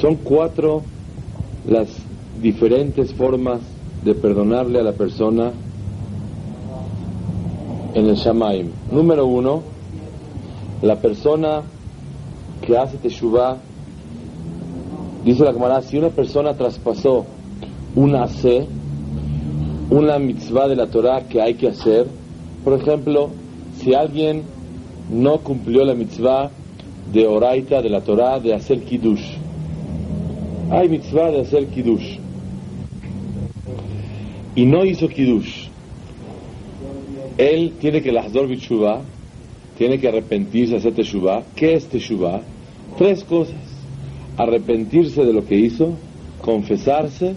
Son cuatro las diferentes formas de perdonarle a la persona en el Shamaim. Número uno, la persona que hace Teshuvah, dice la Gemara, si una persona traspasó una C, una mitzvah de la Torah que hay que hacer, por ejemplo, si alguien no cumplió la mitzvah de Oraita, de la Torah, de hacer Kiddush, hay mitzvah de hacer Kiddush, y no hizo Kiddush, él tiene que lahdor bichuvah, tiene que arrepentirse, hacer teshuvah. ¿Qué es teshuvah? Tres cosas. Arrepentirse de lo que hizo, confesarse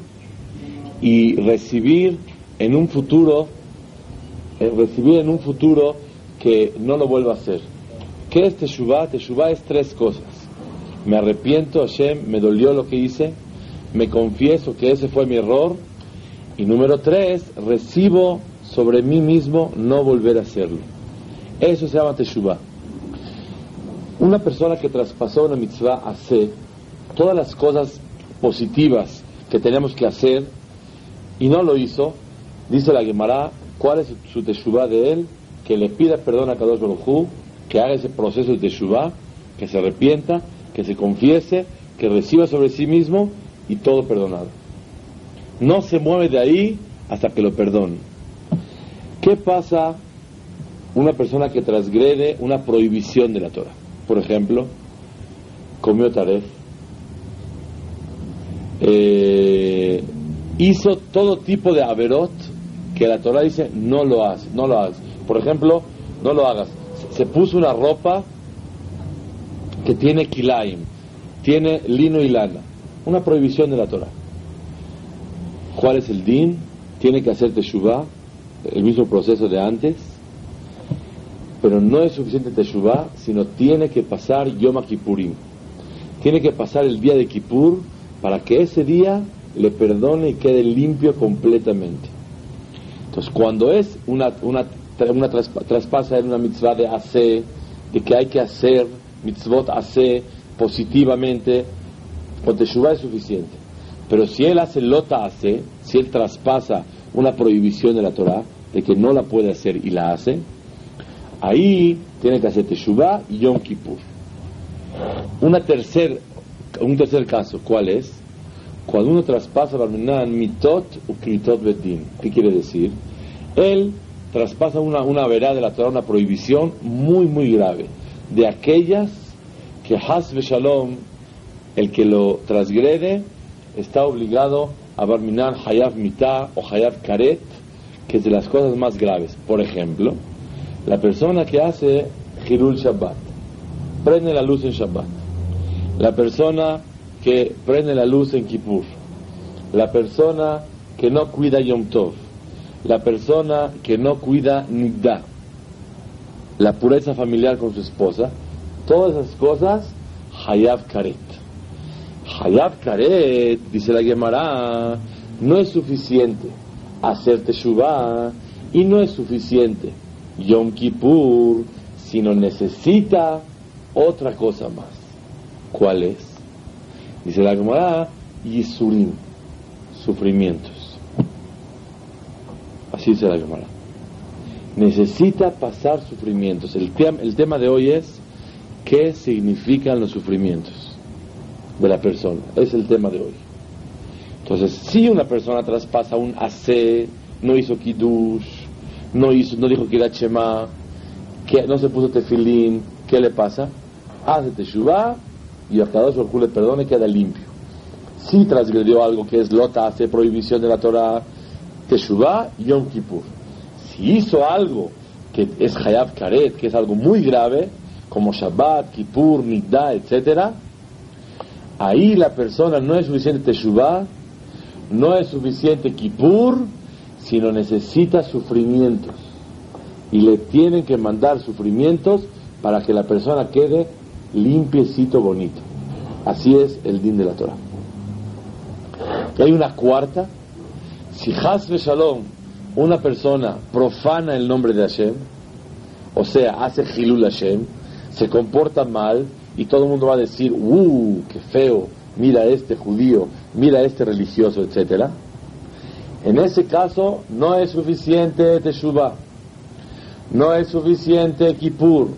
y recibir en un futuro, eh, recibir en un futuro que no lo vuelva a hacer. ¿Qué es teshuvah? Teshuvah es tres cosas. Me arrepiento, Hashem, me dolió lo que hice, me confieso que ese fue mi error. Y número tres, recibo sobre mí mismo no volver a hacerlo. Eso se llama Teshuvah. Una persona que traspasó una mitzvah hace todas las cosas positivas que tenemos que hacer y no lo hizo, dice la Gemara, ¿cuál es su Teshuvah de él? Que le pida perdón a Kadosh Baruj que haga ese proceso de Teshuvah, que se arrepienta, que se confiese, que reciba sobre sí mismo y todo perdonado. No se mueve de ahí hasta que lo perdone. ¿Qué pasa una persona que transgrede una prohibición de la Torah? Por ejemplo, comió taref, eh, hizo todo tipo de averot que la Torah dice no lo hagas, no lo hagas. Por ejemplo, no lo hagas. Se puso una ropa que tiene kilaim, tiene lino y lana, una prohibición de la Torah. ¿Cuál es el din? Tiene que hacer teshuvah el mismo proceso de antes, pero no es suficiente Teshuvah, sino tiene que pasar Yom Kippurim. Tiene que pasar el día de Kippur para que ese día le perdone y quede limpio completamente. Entonces, cuando es una, una, una traspasa en una mitzvah de hacer, de que hay que hacer mitzvot hace positivamente, con Teshuvah es suficiente. Pero si él hace lota hace, si él traspasa una prohibición de la Torah, de que no la puede hacer y la hace, ahí tiene que hacer Teshuvah y Yom Kippur. Una tercer, un tercer caso, ¿cuál es? Cuando uno traspasa Barminan mitot u kritot bedin. ¿Qué quiere decir? Él traspasa una, una verá de la Torah, una prohibición muy, muy grave, de aquellas que Has Shalom, el que lo transgrede, está obligado a Barminan Hayav Mitah o Hayav Karet, que es de las cosas más graves. Por ejemplo, la persona que hace Hirul Shabbat, prende la luz en Shabbat. La persona que prende la luz en Kippur. La persona que no cuida Yom Tov. La persona que no cuida Nidda. La pureza familiar con su esposa. Todas esas cosas, Hayav Karet. Hayav Karet, dice la Gemara, no es suficiente hacer Teshuvah y no es suficiente Yom Kippur, sino necesita otra cosa más. ¿Cuál es? Dice la Gemara, Yisurim, sufrimientos. Así dice la Gemara. Necesita pasar sufrimientos. El, el tema de hoy es qué significan los sufrimientos de la persona. Es el tema de hoy. Entonces, si una persona traspasa un AC, no hizo kiddush, no hizo, no dijo que chema, que no se puso tefilín, ¿qué le pasa? Hace teshuvah y a cada uno le perdone queda limpio. Si transgredió algo que es lota, hace prohibición de la Torah, teshuvah Yom Kippur. Si hizo algo que es hayab karet, que es algo muy grave, como Shabbat, Kippur, Nidda, etc., ahí la persona no es suficiente teshuvah, no es suficiente Kippur, sino necesita sufrimientos. Y le tienen que mandar sufrimientos para que la persona quede limpiecito, bonito. Así es el din de la Torah. Hay una cuarta. Si Hasbe Shalom, una persona profana el nombre de Hashem, o sea, hace Hilul Hashem, se comporta mal y todo el mundo va a decir, ¡uh, qué feo! Mira este judío, mira este religioso, etcétera. En ese caso no es suficiente Teshuvah, no es suficiente Kippur,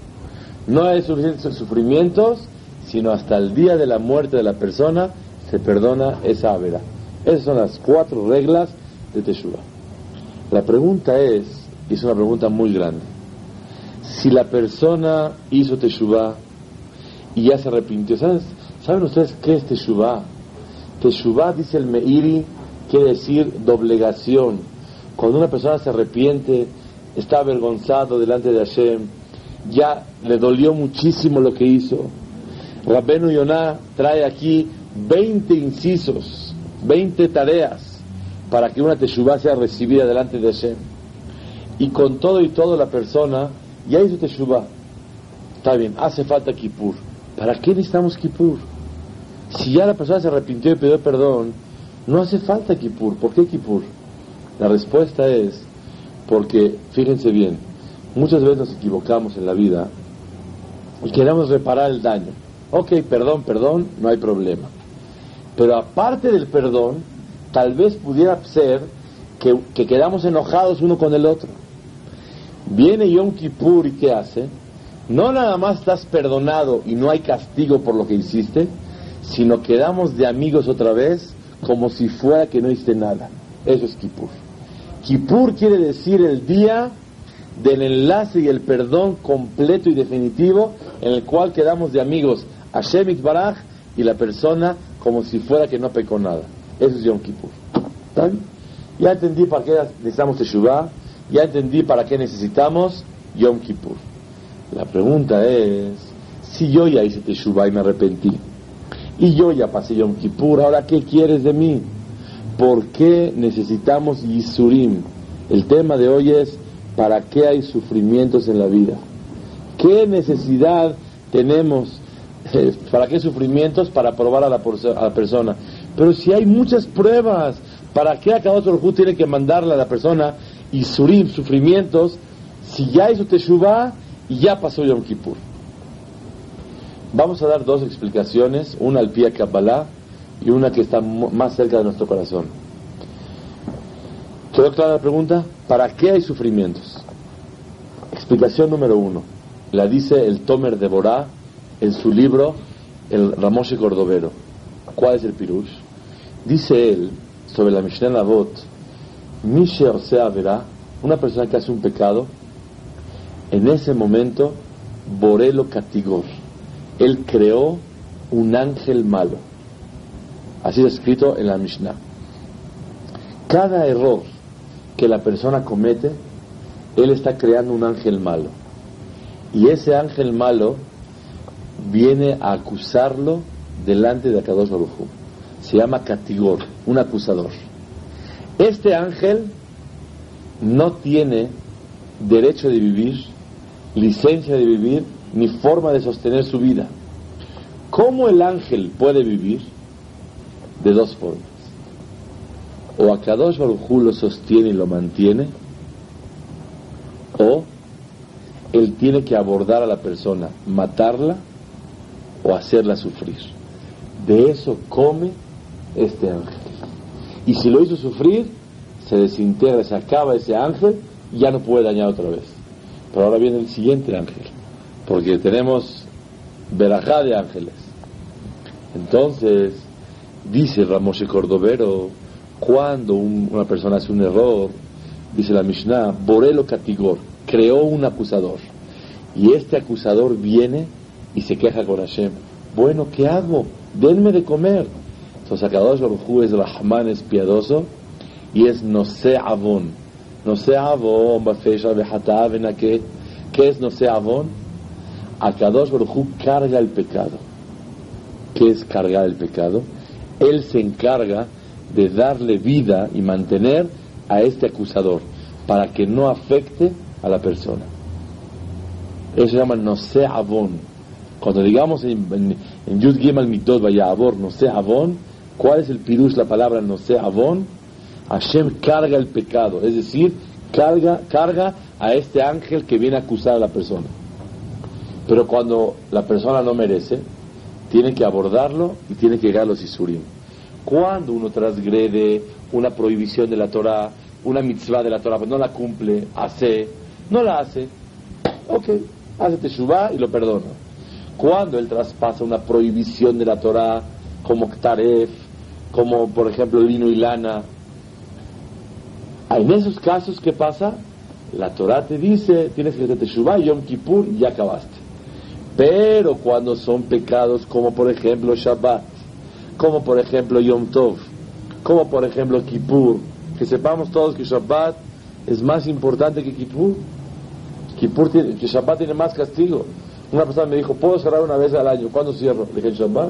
no es suficiente sufrimientos, sino hasta el día de la muerte de la persona se perdona esa avera. Esas son las cuatro reglas de Teshuvah. La pregunta es, y es una pregunta muy grande, si la persona hizo Teshuvah y ya se arrepintió, ¿saben ustedes qué es Teshuvah? Teshuvah, dice el Meiri, quiere decir doblegación. Cuando una persona se arrepiente, está avergonzado delante de Hashem, ya le dolió muchísimo lo que hizo. Rabbenu Yonah trae aquí 20 incisos, 20 tareas para que una teshuvah sea recibida delante de Hashem. Y con todo y todo la persona ya hizo teshuvah. Está bien, hace falta kippur. ¿Para qué necesitamos kippur? Si ya la persona se arrepintió y pidió perdón, no hace falta kippur. ¿Por qué kippur? La respuesta es porque, fíjense bien, muchas veces nos equivocamos en la vida y queremos reparar el daño. Ok, perdón, perdón, no hay problema. Pero aparte del perdón, tal vez pudiera ser que, que quedamos enojados uno con el otro. Viene Yom Kippur y ¿qué hace? No nada más estás perdonado y no hay castigo por lo que hiciste, sino quedamos de amigos otra vez como si fuera que no hiciste nada. Eso es Kippur. Kippur quiere decir el día del enlace y el perdón completo y definitivo en el cual quedamos de amigos Hashem Baraj y la persona como si fuera que no pecó nada. Eso es Yom Kippur. Ya entendí para qué necesitamos Teshuvah, ya entendí para qué necesitamos Yom Kippur. La pregunta es, si yo ya hice Teshuvah y me arrepentí, y yo ya pasé Yom Kippur, ahora ¿qué quieres de mí? ¿Por qué necesitamos Yisurim? El tema de hoy es, ¿para qué hay sufrimientos en la vida? ¿Qué necesidad tenemos ¿Para qué sufrimientos? Para probar a la, persona. Pero si hay muchas pruebas, ¿para qué acá otro tiene que mandarle a la persona y surim, sufrimientos, si ya hizo Teshuvah y ya pasó Yom Kippur? Vamos a dar dos explicaciones, una al pie Kabbalah y una que está más cerca de nuestro corazón. ¿Quedó clara la pregunta? ¿Para qué hay sufrimientos? Explicación número uno. La dice el Tomer de Borá en su libro El Ramoshe Cordovero. ¿Cuál es el pirush? Dice él sobre la Mishnah Lavot, Mishe Osea verá, una persona que hace un pecado, en ese momento, Borelo Katigor, él creó un ángel malo. Así está escrito en la Mishnah. Cada error que la persona comete, él está creando un ángel malo. Y ese ángel malo viene a acusarlo delante de Akadosh Baruj Se llama Katigor, un acusador. Este ángel no tiene derecho de vivir, licencia de vivir, ni forma de sostener su vida. ¿Cómo el ángel puede vivir? De dos formas. O Akadosh Baruj lo sostiene y lo mantiene, o él tiene que abordar a la persona, matarla o hacerla sufrir. De eso come este ángel. Y si lo hizo sufrir, se desintegra, se acaba ese ángel y ya no puede dañar otra vez. Pero ahora viene el siguiente ángel, porque tenemos verajá de ángeles. Entonces, dice Ramoshe Cordovero, cuando una persona hace un error, dice la Mishnah, Borelo Katigor, creó un acusador. Y este acusador viene y se queja con Hashem. Bueno, ¿qué hago? Denme de comer. Entonces Akadosh Baruj es Rahman, es piadoso y es no sé avon. No sé avon, ¿qué es no sé avon? Akadosh Baruj carga el pecado. ¿Qué es cargar el pecado? Él se encarga de darle vida y mantener a este acusador para que no afecte a la persona. Eso se llama no sé avon. Cuando digamos en, Yud Gimel Mitot Vayavor, no sé Avon, ¿cuál es el pirush la palabra no sé Avon? Hashem carga el pecado, es decir, carga, carga a este ángel que viene a acusar a la persona. Pero cuando la persona no merece, tiene que abordarlo y tiene que llegar a los isurim. Cuando uno transgrede una prohibición de la Torah, una mitzvah de la Torah, pues no la cumple, hace, no la hace, ok, hace teshuvah y lo perdona. Cuando él traspasa una prohibición de la Torah, como ktaref, como por ejemplo lino y lana, en esos casos, ¿qué pasa? La Torah te dice, tienes que hacer teshuvah, Yom Kippur, ya acabaste. Pero cuando son pecados como por ejemplo Shabbat, como por ejemplo Yom Tov, como por ejemplo Kippur, que sepamos todos que Shabbat es más importante que Kippur. Kippur que Shabbat tiene más castigo. Una persona me dijo, ¿puedo cerrar una vez al año? ¿Cuándo cierro? Le dije, Shabbat.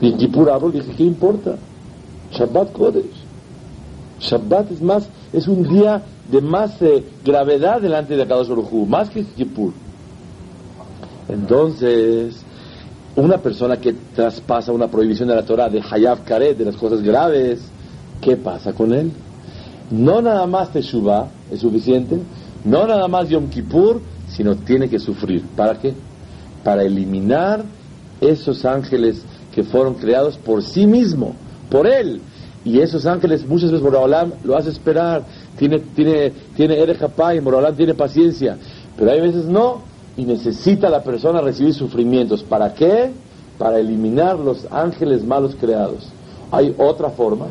Y en Kippur abro, dije, ¿qué importa? Shabbat Kodesh. Shabbat es más, es un día de más eh, gravedad delante de Akadosh Baruj más que Kippur. Entonces, una persona que traspasa una prohibición de la Torah de Hayab Karet, de las cosas graves, ¿qué pasa con él? No nada más Teshuvah es suficiente, no nada más Yom Kippur, sino tiene que sufrir. ¿Para qué? Para eliminar esos ángeles que fueron creados por sí mismo, por él. Y esos ángeles muchas veces Moraolam lo hace esperar, tiene, tiene, tiene y Moraolam tiene paciencia, pero hay veces no, y necesita la persona recibir sufrimientos. ¿Para qué? Para eliminar los ángeles malos creados. Hay otra forma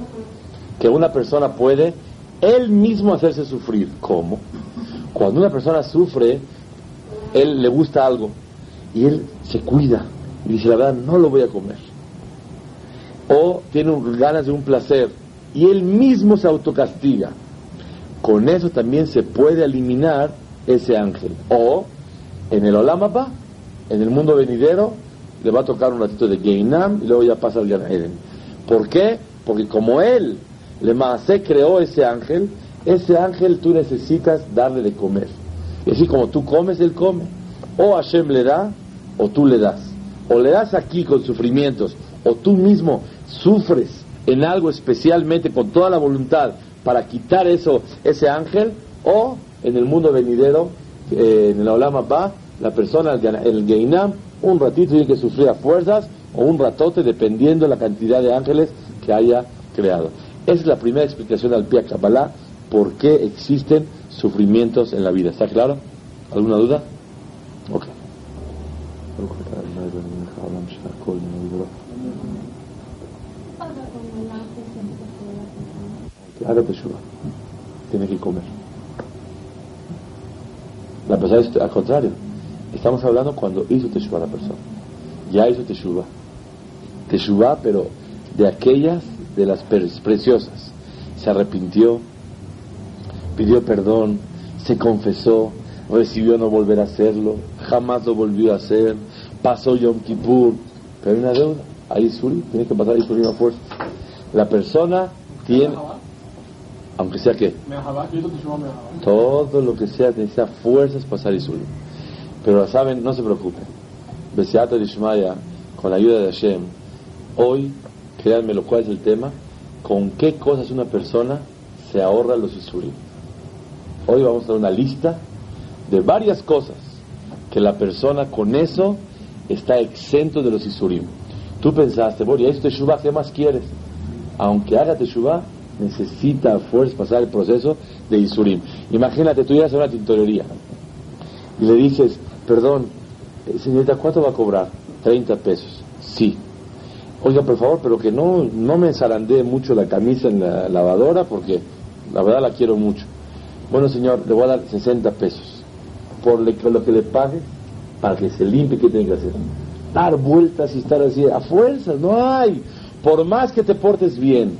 que una persona puede él mismo hacerse sufrir. ¿Cómo? Cuando una persona sufre, él le gusta algo y él se cuida y dice, la verdad, no lo voy a comer. O tiene ganas de un placer y él mismo se autocastiga. Con eso también se puede eliminar ese ángel. O en el Olamapa, en el mundo venidero, le va a tocar un ratito de Geinam y luego ya pasa al Gan. ¿Por qué? Porque como él, le Maasé creó ese ángel, ese ángel tú necesitas darle de comer. Y así como tú comes, él come. O Hashem le da, o tú le das. O le das aquí con sufrimientos, o tú mismo sufres en algo especialmente con toda la voluntad para quitar eso, ese ángel, o en el mundo venidero, eh, en el Olama va la persona, el Geinam, un ratito tiene que sufrir a fuerzas o un ratote dependiendo de la cantidad de ángeles que haya creado. Esa es la primera explicación al Pia Kabbalah por qué existen sufrimientos en la vida. ¿Está claro? ¿Alguna duda? Ok. Haga teshuva. Tiene que comer. La persona es al contrario. Estamos hablando cuando hizo Teshuvah la persona. Ya hizo Teshuvah. Teshuvah, pero de aquellas, de las preciosas. Se arrepintió, pidió perdón, se confesó, recibió no volver a hacerlo, jamás lo volvió a hacer, pasó Yom Kippur, pero hay una deuda, hay Suri, tiene que pasar Suri a fuerza. La persona tiene, aunque sea que, todo lo que sea, necesita fuerzas pasar Isuri. Pero saben, no se preocupen. Beseata Ishmaya, con la ayuda de Hashem, hoy, créanme lo cual es el tema, con qué cosas una persona se ahorra los Isurim. Hoy vamos a dar una lista de varias cosas que la persona con eso está exento de los Isurim. Tú pensaste, bueno, esto Teshuvah, ¿qué más quieres? Aunque haga Teshuvah, necesita a fuerza pasar el proceso de Isurim. Imagínate, tú llegas a una tintorería y le dices, perdón, eh, señorita, ¿cuánto va a cobrar? 30 pesos. Sí. Oiga, por favor, pero que no, no me zarandee mucho la camisa en la lavadora porque la verdad la quiero mucho. Bueno, señor, le voy a dar 60 pesos por lo que le pague para que se limpie. ¿Qué tiene que hacer? Dar vueltas y estar así a fuerzas. No hay. Por más que te portes bien,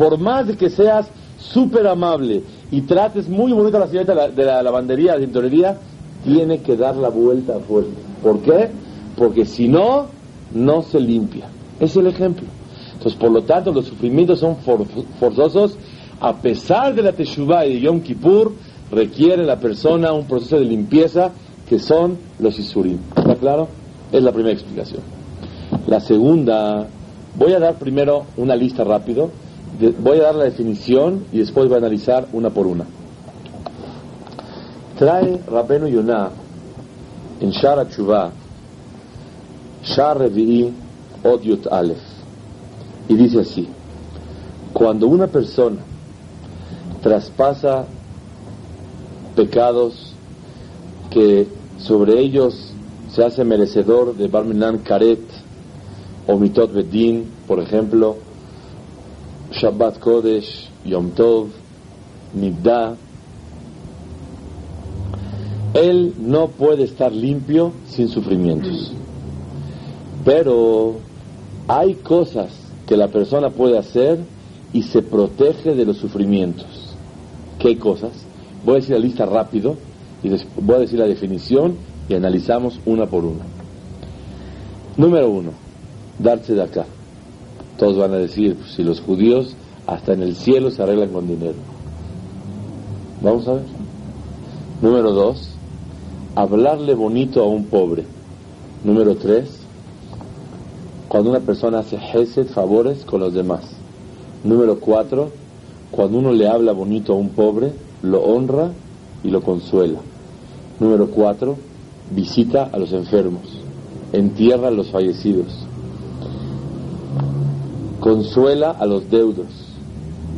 por más de que seas súper amable y trates muy bonita la señorita de la, lavandería, de la tintorería, tiene que dar la vuelta a fuerza. ¿Por qué? Porque si no, no se limpia. Es el ejemplo. Entonces, por lo tanto, los sufrimientos son forzosos. A pesar de la Teshuvah y de Yom Kippur, requiere la persona un proceso de limpieza que son los Isurim. ¿Está claro? Es la primera explicación. La segunda, voy a dar primero una lista rápido. Voy a dar la definición y después voy a analizar una por una. Trae Rabenu Yonah en Shara Chubá, Shar Revi'i Odiot Aleph, y dice así, cuando una persona traspasa pecados que sobre ellos se hace merecedor de Barminan Karet o Mitot Bedin, por ejemplo, Shabbat Kodesh, Yom Tov, Nidda, él no puede estar limpio sin sufrimientos. Pero hay cosas que la persona puede hacer y se protege de los sufrimientos. ¿Qué cosas? Voy a decir la lista rápido y voy a decir la definición y analizamos una por una. Número uno, darse de acá. Todos van a decir, pues, si los judíos hasta en el cielo se arreglan con dinero. Vamos a ver. Número dos, hablarle bonito a un pobre. Número tres, cuando una persona hace gesed, favores con los demás. Número cuatro, cuando uno le habla bonito a un pobre, lo honra y lo consuela. Número cuatro, visita a los enfermos, entierra a los fallecidos, consuela a los deudos,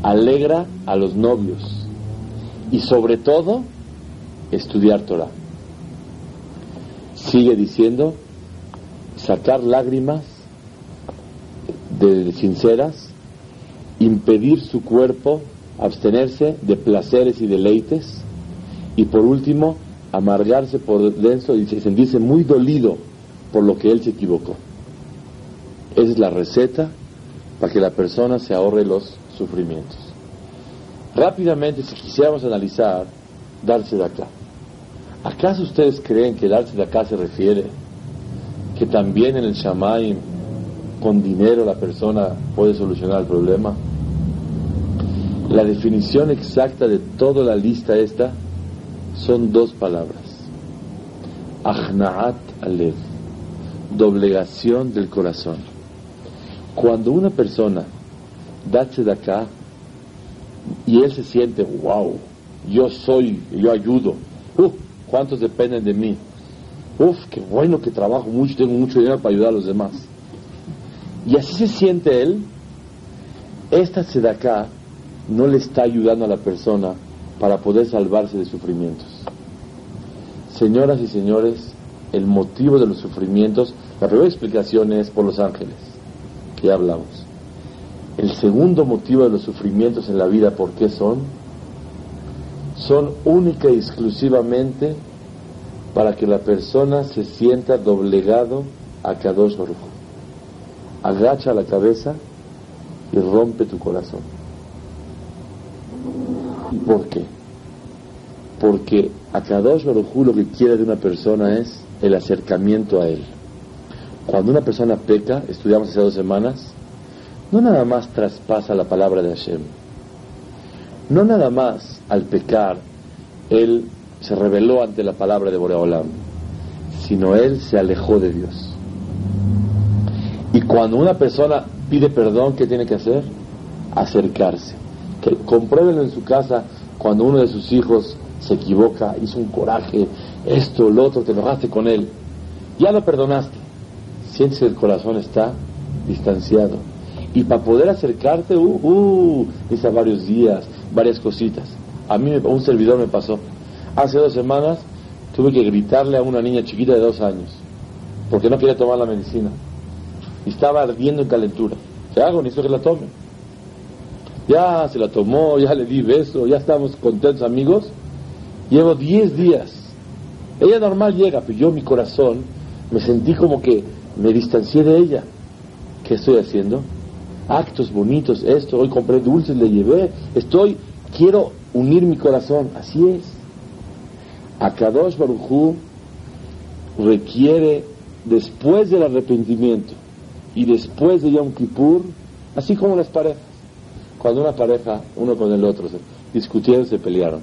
alegra a los novios y sobre todo estudiar Torah. Sigue diciendo, sacar lágrimas de sinceras, impedir su cuerpo abstenerse de placeres y deleites y por último amargarse por dentro y sentirse muy dolido por lo que él se equivocó. Esa es la receta para que la persona se ahorre los sufrimientos. Rápidamente, si quisiéramos analizar, darse de acá. ¿Acaso ustedes creen que darse de acá se refiere que también en el Shamaim con dinero la persona puede solucionar el problema? La definición exacta de toda la lista esta son dos palabras. Ahnaat alev, doblegación del corazón. Cuando una persona da de acá y él se siente, wow, yo soy, yo ayudo, uf, ¿cuántos dependen de mí? Uf, qué bueno que trabajo mucho, tengo mucho dinero para ayudar a los demás. Y así se siente él, esta acá no le está ayudando a la persona para poder salvarse de sufrimientos. Señoras y señores, el motivo de los sufrimientos, la primera explicación es por los ángeles, ya hablamos. El segundo motivo de los sufrimientos en la vida, ¿por qué son? Son única y exclusivamente para que la persona se sienta doblegado a Kadosh Baruch. Agacha la cabeza y rompe tu corazón. ¿Y por qué? Porque a Kadosh Baruj lo que quiere de una persona es el acercamiento a él. Cuando una persona peca, estudiamos hace dos semanas, no nada más traspasa la palabra de Hashem, no nada más al pecar él se rebeló ante la palabra de Boreolam, sino él se alejó de Dios. Y cuando una persona pide perdón, ¿qué tiene que hacer? Acercarse que compruébenlo en su casa cuando uno de sus hijos se equivoca, hizo un coraje, esto, lo otro, te enojaste con él, ya lo perdonaste, sientes que el corazón está distanciado. Y para poder acercarte, uh, uh, dice varios días, varias cositas. A mí un servidor me pasó. Hace dos semanas tuve que gritarle a una niña chiquita de dos años, porque no quería tomar la medicina. Y estaba ardiendo en calentura. ¿Qué hago? Necesito que la tome. Ya se la tomó, ya le di beso, ya estamos contentos amigos. Llevo 10 días. Ella normal llega, pero yo mi corazón me sentí como que me distancié de ella. ¿Qué estoy haciendo? Actos bonitos, esto, hoy compré dulces, le llevé, estoy, quiero unir mi corazón, así es. Akadosh Barujú requiere, después del arrepentimiento y después de Yom Kippur, así como las parejas, cuando una pareja, uno con el otro, se discutieron, se pelearon.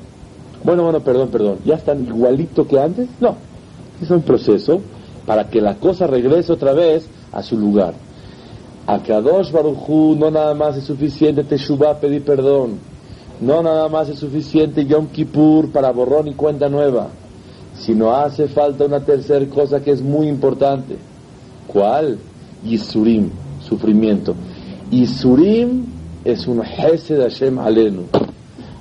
Bueno, bueno, perdón, perdón, ¿ya están igualito que antes? No, es un proceso para que la cosa regrese otra vez a su lugar. A Kadosh Barujú no nada más es suficiente Teshuvah pedir perdón, no nada más es suficiente Yom Kippur para borrón y cuenta nueva, sino hace falta una tercera cosa que es muy importante. ¿Cuál? Yisurim, sufrimiento. Yisurim es un de Hashem alenu.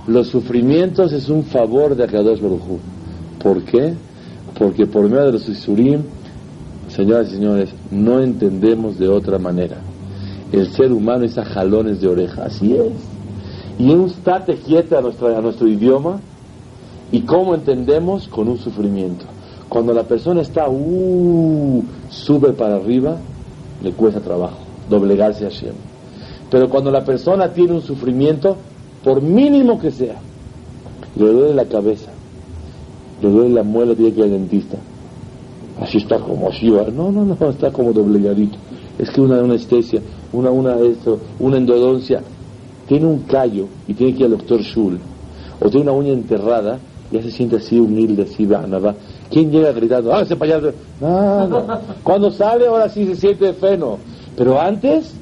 Los sufrimientos es un favor de Akadosh Baruj ¿Por qué? Porque por medio de los Yisurim, señoras y señores, no entendemos de otra manera. El ser humano es a jalones de oreja, así es. Y un estate quieto a, a nuestro idioma, ¿y cómo entendemos? Con un sufrimiento. Cuando la persona está, uh, sube para arriba, le cuesta trabajo doblegarse a Hashem. Pero cuando la persona tiene un sufrimiento, por mínimo que sea, le duele la cabeza, le duele la muela, tiene que ir al dentista. Así está como así va. No, no, no, está como doblegadito. Es que una anestesia, una, una, esto, una endodoncia, tiene un callo y tiene que ir al doctor Schul, o tiene una uña enterrada, ya se siente así humilde, así va, nada. ¿Quién llega gritando? ¡Ah, ese payaso! Cuando sale, ahora sí se siente feno. Pero antes,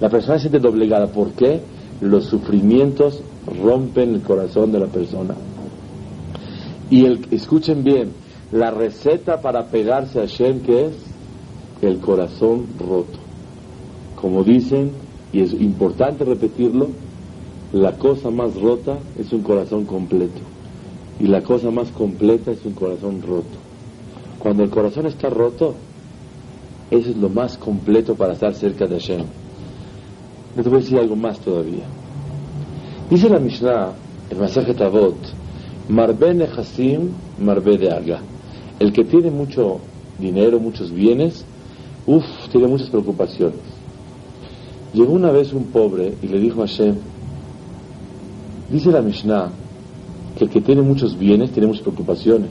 la persona se siente doblegada. ¿Por qué? Los sufrimientos rompen el corazón de la persona. Y el, escuchen bien, la receta para pegarse a Shem, que es? El corazón roto. Como dicen, y es importante repetirlo, la cosa más rota es un corazón completo. Y la cosa más completa es un corazón roto. Cuando el corazón está roto, eso es lo más completo para estar cerca de Hashem. Les voy a decir algo más todavía. Dice la Mishnah, el mensaje Tavot, Marbe Nehasim, Marbe de Aga. El que tiene mucho dinero, muchos bienes, uff, tiene muchas preocupaciones. Llegó una vez un pobre y le dijo a Hashem, dice la Mishnah, que el que tiene muchos bienes tiene muchas preocupaciones.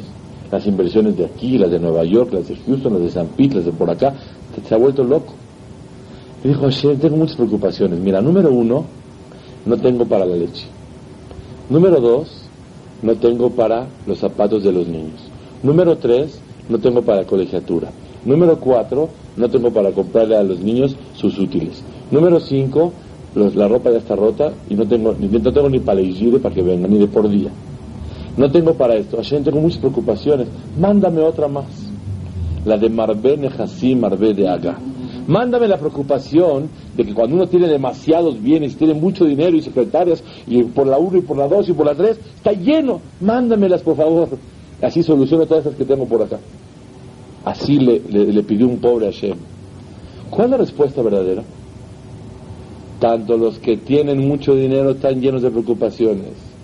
Las inversiones de aquí, las de Nueva York, las de Houston, las de San Pete, las de por acá, se ha vuelto loco. Y dijo, Hashem, tengo muchas preocupaciones. Mira, número uno, no tengo para la leche. Número dos, no tengo para los zapatos de los niños. Número tres, no tengo para colegiatura. Número cuatro, no tengo para comprarle a los niños sus útiles. Número cinco, la ropa ya está rota y no tengo, ni, no tengo ni para ir para que vengan, ni de por día. No tengo para esto. Hashem, tengo muchas preocupaciones. Mándame otra más. La de Marbe Nehasí, Marbe de Aga. Mándame la preocupación de que cuando uno tiene demasiados bienes, tiene mucho dinero y secretarias, y por la 1 y por la 2 y por la 3, está lleno. Mándamelas, por favor. Así soluciono todas esas que tengo por acá. Así le, pidió un pobre Hashem. ¿Cuál es la respuesta verdadera? Tanto los que tienen mucho dinero están llenos de preocupaciones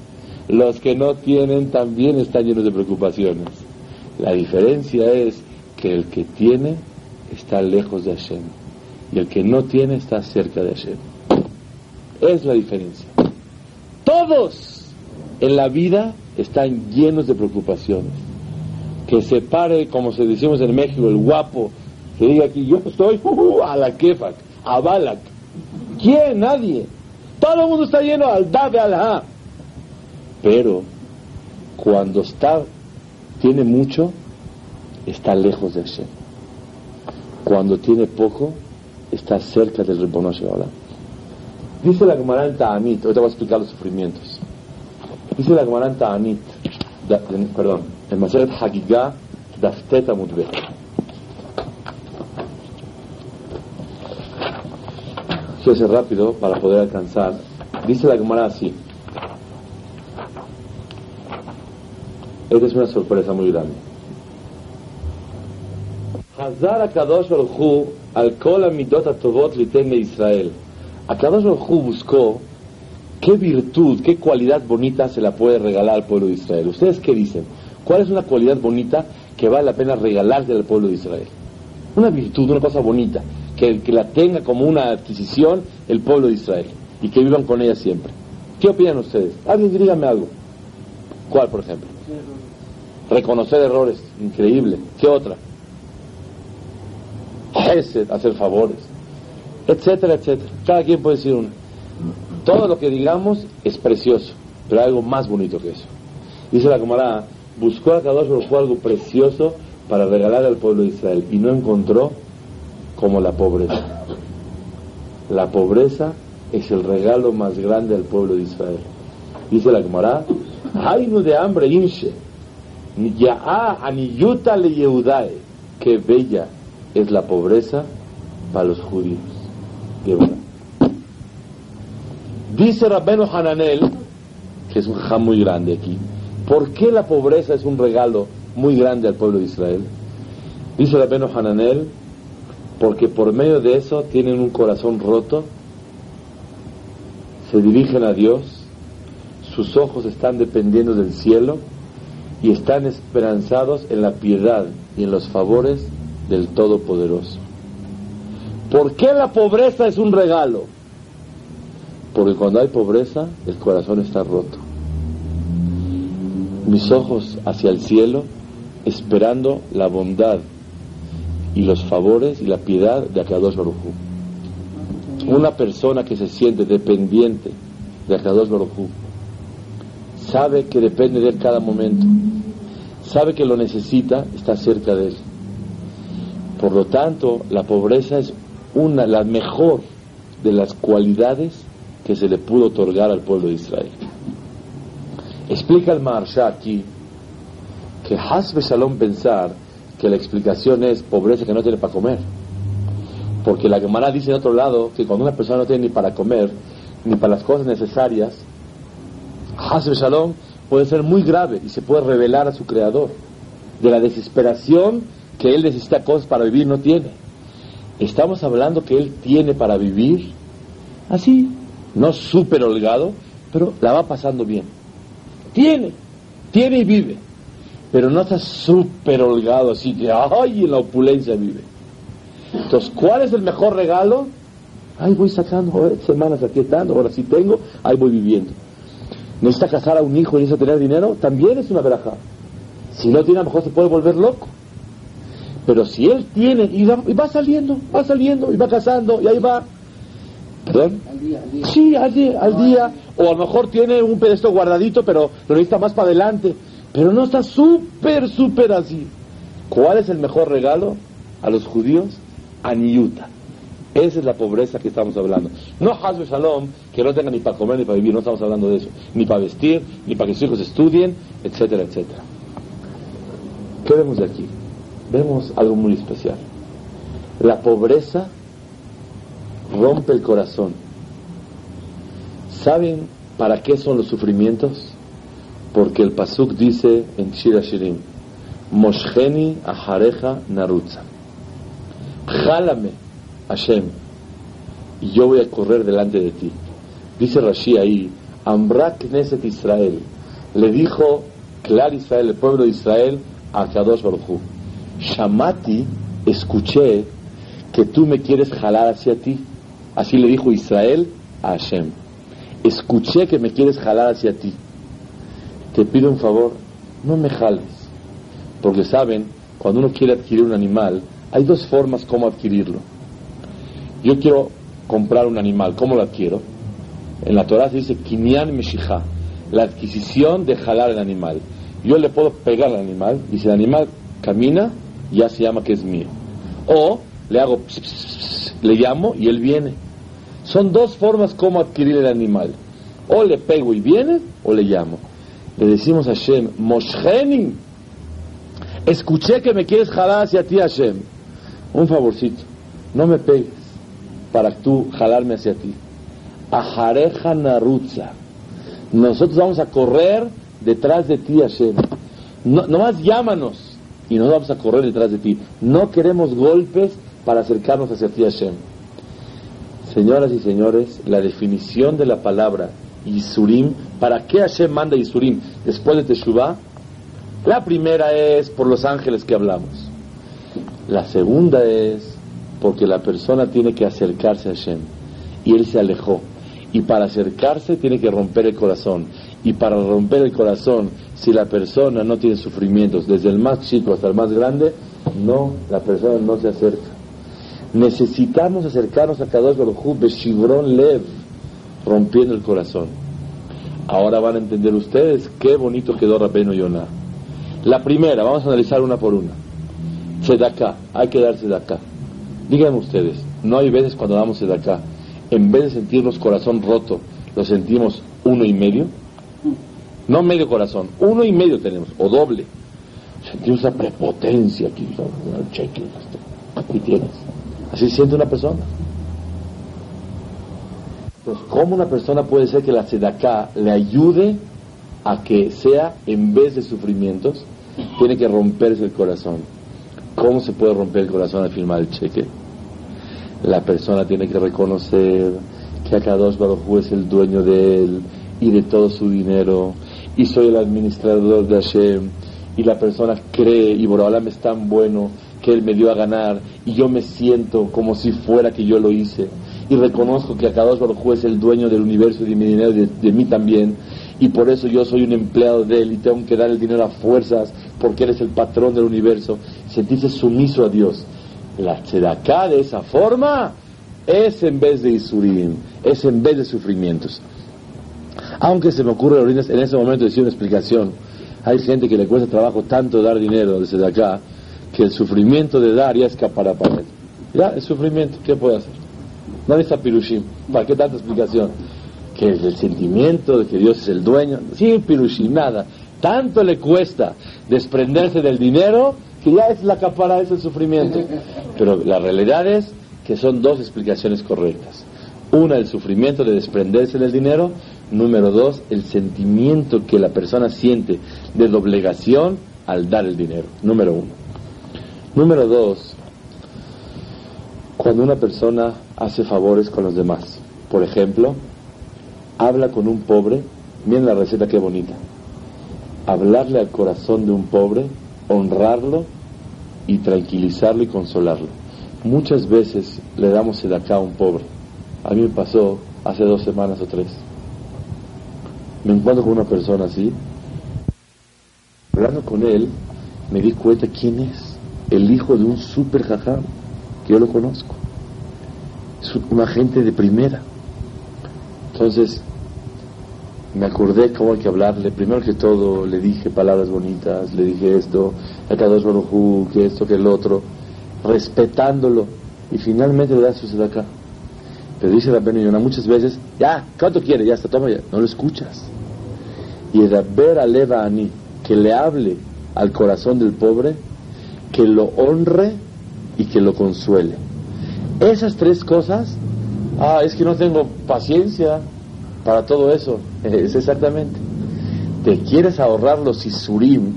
los que no tienen también están llenos de preocupaciones. La diferencia es que el que tiene está lejos de Hashem y el que no tiene está cerca de Hashem. Es la diferencia. Todos en la vida están llenos de preocupaciones. Que se pare, como se decimos en México, el guapo, que diga aquí, yo estoy uh, a la Kefak, a Balak. ¿Quién? Nadie. Todo el mundo está lleno al Dabe al pero cuando está, tiene mucho, está lejos de Hashem. Cuando tiene poco, está cerca del ahora. Dice la Gemara en Ta'anit, ahorita voy a explicar los sufrimientos. Dice la Gemara en Ta'anit, perdón, el Maseret Hagigah Dafteta Mutbe. Quiero ser rápido para poder alcanzar. Dice la Gemara así. Esta es una sorpresa muy grande. Hazar Akadosh Baruch al kol amidot atovot liten Israel. Akadosh Baruch buscó qué virtud, qué cualidad bonita se la puede regalar al pueblo de Israel. ¿Ustedes qué dicen? ¿Cuál es una cualidad bonita que vale la pena regalarse al pueblo de Israel? Una virtud, una cosa bonita, que, que la tenga como una adquisición el pueblo de Israel y que vivan con ella siempre. ¿Qué opinan ustedes? Alguien dígame algo. ¿Cuál, por ejemplo? reconocer errores, increíble. ¿Qué otra? hacer favores, etcétera, etcétera. Cada quien puede decir uno. Todo lo que digamos es precioso, pero algo más bonito que eso. Dice la camarada, buscó a Kadosh algo precioso para regalar al pueblo de Israel y no encontró como la pobreza. La pobreza es el regalo más grande al pueblo de Israel. Dice la camarada, hay de hambre, inche Ya'a aniyuta le Yehudae, qué bella es la pobreza para los judíos. Dice Rabbeno Hananel, que es un jam muy grande aquí, ¿por qué la pobreza es un regalo muy grande al pueblo de Israel? Dice Rabbeno Hananel, porque por medio de eso tienen un corazón roto, se dirigen a Dios, sus ojos están dependiendo del cielo y están esperanzados en la piedad y en los favores del Todopoderoso. ¿Por qué la pobreza es un regalo? Porque cuando hay pobreza, el corazón está roto. Mis ojos hacia el cielo, esperando la bondad y los favores y la piedad de Akadosh Baruj Una persona que se siente dependiente de Akadosh Baruj sabe que depende de él cada momento, sabe que lo necesita, está cerca de él. Por lo tanto, la pobreza es una, la mejor de las cualidades que se le pudo otorgar al pueblo de Israel. Explica el Maharsha aquí que Hasbe Shalom pensar que la explicación es pobreza que no tiene para comer. Porque la Gemara dice de otro lado que cuando una persona no tiene ni para comer, ni para las cosas necesarias, Hasbe Shalom puede ser muy grave y se puede revelar a su creador de la desesperación que él necesita cosas para vivir no tiene. Estamos hablando que él tiene para vivir así, no súper holgado, pero la va pasando bien. Tiene, tiene y vive, pero no está súper holgado así que, ay, en la opulencia vive. Entonces, ¿cuál es el mejor regalo? Ay, voy sacando semanas aquí estando, ahora sí tengo, ahí voy viviendo. Necesita casar a un hijo y necesita tener dinero, también es una veraja. Si no tiene, a lo mejor se puede volver loco. Pero si él tiene, y va, saliendo, va saliendo, y va casando, y ahí va. ¿Perdón? Sí, al día, al día. O a lo mejor tiene un pedazo guardadito, pero lo necesita más para adelante. Pero no está súper, súper así. ¿Cuál es el mejor regalo a los judíos? Aniyuta. Esa es la pobreza que estamos hablando. No Hazbe Shalom, que no tenga ni para comer ni para vivir, no estamos hablando de eso. Ni para vestir, ni para que sus hijos estudien, etcétera, etcétera. ¿Qué vemos de aquí? vemos algo muy especial. La pobreza rompe el corazón. ¿Saben para qué son los sufrimientos? Porque el Pasuk dice en Shira Shirim, Mosheni ahareja narutza. Jálame, Hashem, y yo voy a correr delante de ti. Dice Rashi ahí, Amrak Knesset Israel, le dijo Clar Israel, el pueblo de Israel, a Kadosh Baruch Shamati, escuché que tú me quieres jalar hacia ti. Así le dijo Israel a Hashem. Escuché que me quieres jalar hacia ti. Te pido un favor, no me jales. Porque saben, cuando uno quiere adquirir un animal, hay dos formas como adquirirlo. Yo quiero comprar un animal, ¿cómo lo adquiero? En la Torah se dice Kinyan Meshija, la adquisición de jalar el animal. Yo le puedo pegar al animal y si el animal camina, ya se llama que es mío. O le hago, le llamo y él viene. Son dos formas como adquirir el animal. O le pego y viene, o le llamo. Le decimos a Hashem, Mosheni, escuché que me quieres jalar hacia ti, Hashem. Un favorcito, no me pegues para tú jalarme hacia ti. Ajareja Narutza. Nosotros vamos a correr detrás de ti, Hashem. No, nomás llámanos y nos vamos a correr detrás de ti. No queremos golpes para acercarnos hacia ti, Hashem. Señoras y señores, la definición de la palabra Yisurim, ¿para qué Hashem manda Yisurim después de Teshuvah? La primera es por los ángeles que hablamos. La segunda es porque la persona tiene que acercarse a Hashem y él se alejó. Y para acercarse tiene que romper el corazón. Y para romper el corazón si la persona no tiene sufrimientos, desde el más chico hasta el más grande, no, la persona no se acerca. Necesitamos acercarnos a Kadosh Baruj Beshivron Lev, rompiendo el corazón. Ahora van a entender ustedes qué bonito quedó Rabeno Yonah. La primera, vamos a analizar una por una. Sedaká, hay que dar Sedaká. Díganme ustedes, no hay veces cuando damos Sedaká, en vez de sentirnos corazón roto, lo sentimos uno y medio. No medio corazón, uno y medio tenemos, o doble. Sentimos una prepotencia aquí, aquí tienes. Así siente una persona. Entonces, ¿cómo una persona puede ser que la sedaká le ayude a que sea, en vez de sufrimientos, tiene que romperse el corazón? ¿Cómo se puede romper el corazón al firmar el cheque? La persona tiene que reconocer que Akadosh Baruj es el dueño de él y de todo su dinero, y soy el administrador de Hashem, y la persona cree, y Borobalam es tan bueno que él me dio a ganar, y yo me siento como si fuera que yo lo hice. Y reconozco que Akadosh Baruj es el dueño del universo y de mi dinero y de, mí también. Y por eso yo soy un empleado de él y tengo que dar el dinero a fuerzas porque él es el patrón del universo. Sentirse sumiso a Dios. La tzedaká de esa forma. Es en vez de isurim es en vez de sufrimientos. Aunque se me ocurre en ese momento decir una explicación. Hay gente que le cuesta trabajo tanto dar dinero de tzedaká que el sufrimiento de dar ya escapará para él ya el sufrimiento ¿qué puede hacer? ¿Dónde está Pirushim? ¿Para qué tanta explicación? Que es el sentimiento de que Dios es el dueño. Sin Pirushim, nada. Tanto le cuesta desprenderse del dinero que ya es la capara, es el sufrimiento. Pero la realidad es que son dos explicaciones correctas. Una, el sufrimiento de desprenderse del dinero. Número dos, el sentimiento que la persona siente de doblegación al dar el dinero. Número uno. Número dos, cuando una persona hace favores con los demás, por ejemplo, habla con un pobre, miren la receta qué bonita, hablarle al corazón de un pobre, honrarlo y tranquilizarlo y consolarlo. Muchas veces le damos el acá a un pobre. A mí me pasó hace dos semanas o tres. Me encuentro con una persona así. Hablando con él, me di cuenta quién es. El hijo de un super jajam yo lo conozco. Es una gente de primera. Entonces, me acordé cómo hay que hablarle. Primero que todo, le dije palabras bonitas, le dije esto, que esto, que el otro, respetándolo. Y finalmente le da su acá. Pero dice la Yonah muchas veces, ya, ¿cuánto quiere? Ya está, toma ya. No lo escuchas. Y el ver a que le hable al corazón del pobre, que lo honre y que lo consuele. Esas tres cosas, ah, es que no tengo paciencia para todo eso. Es exactamente. Te quieres ahorrar los isurim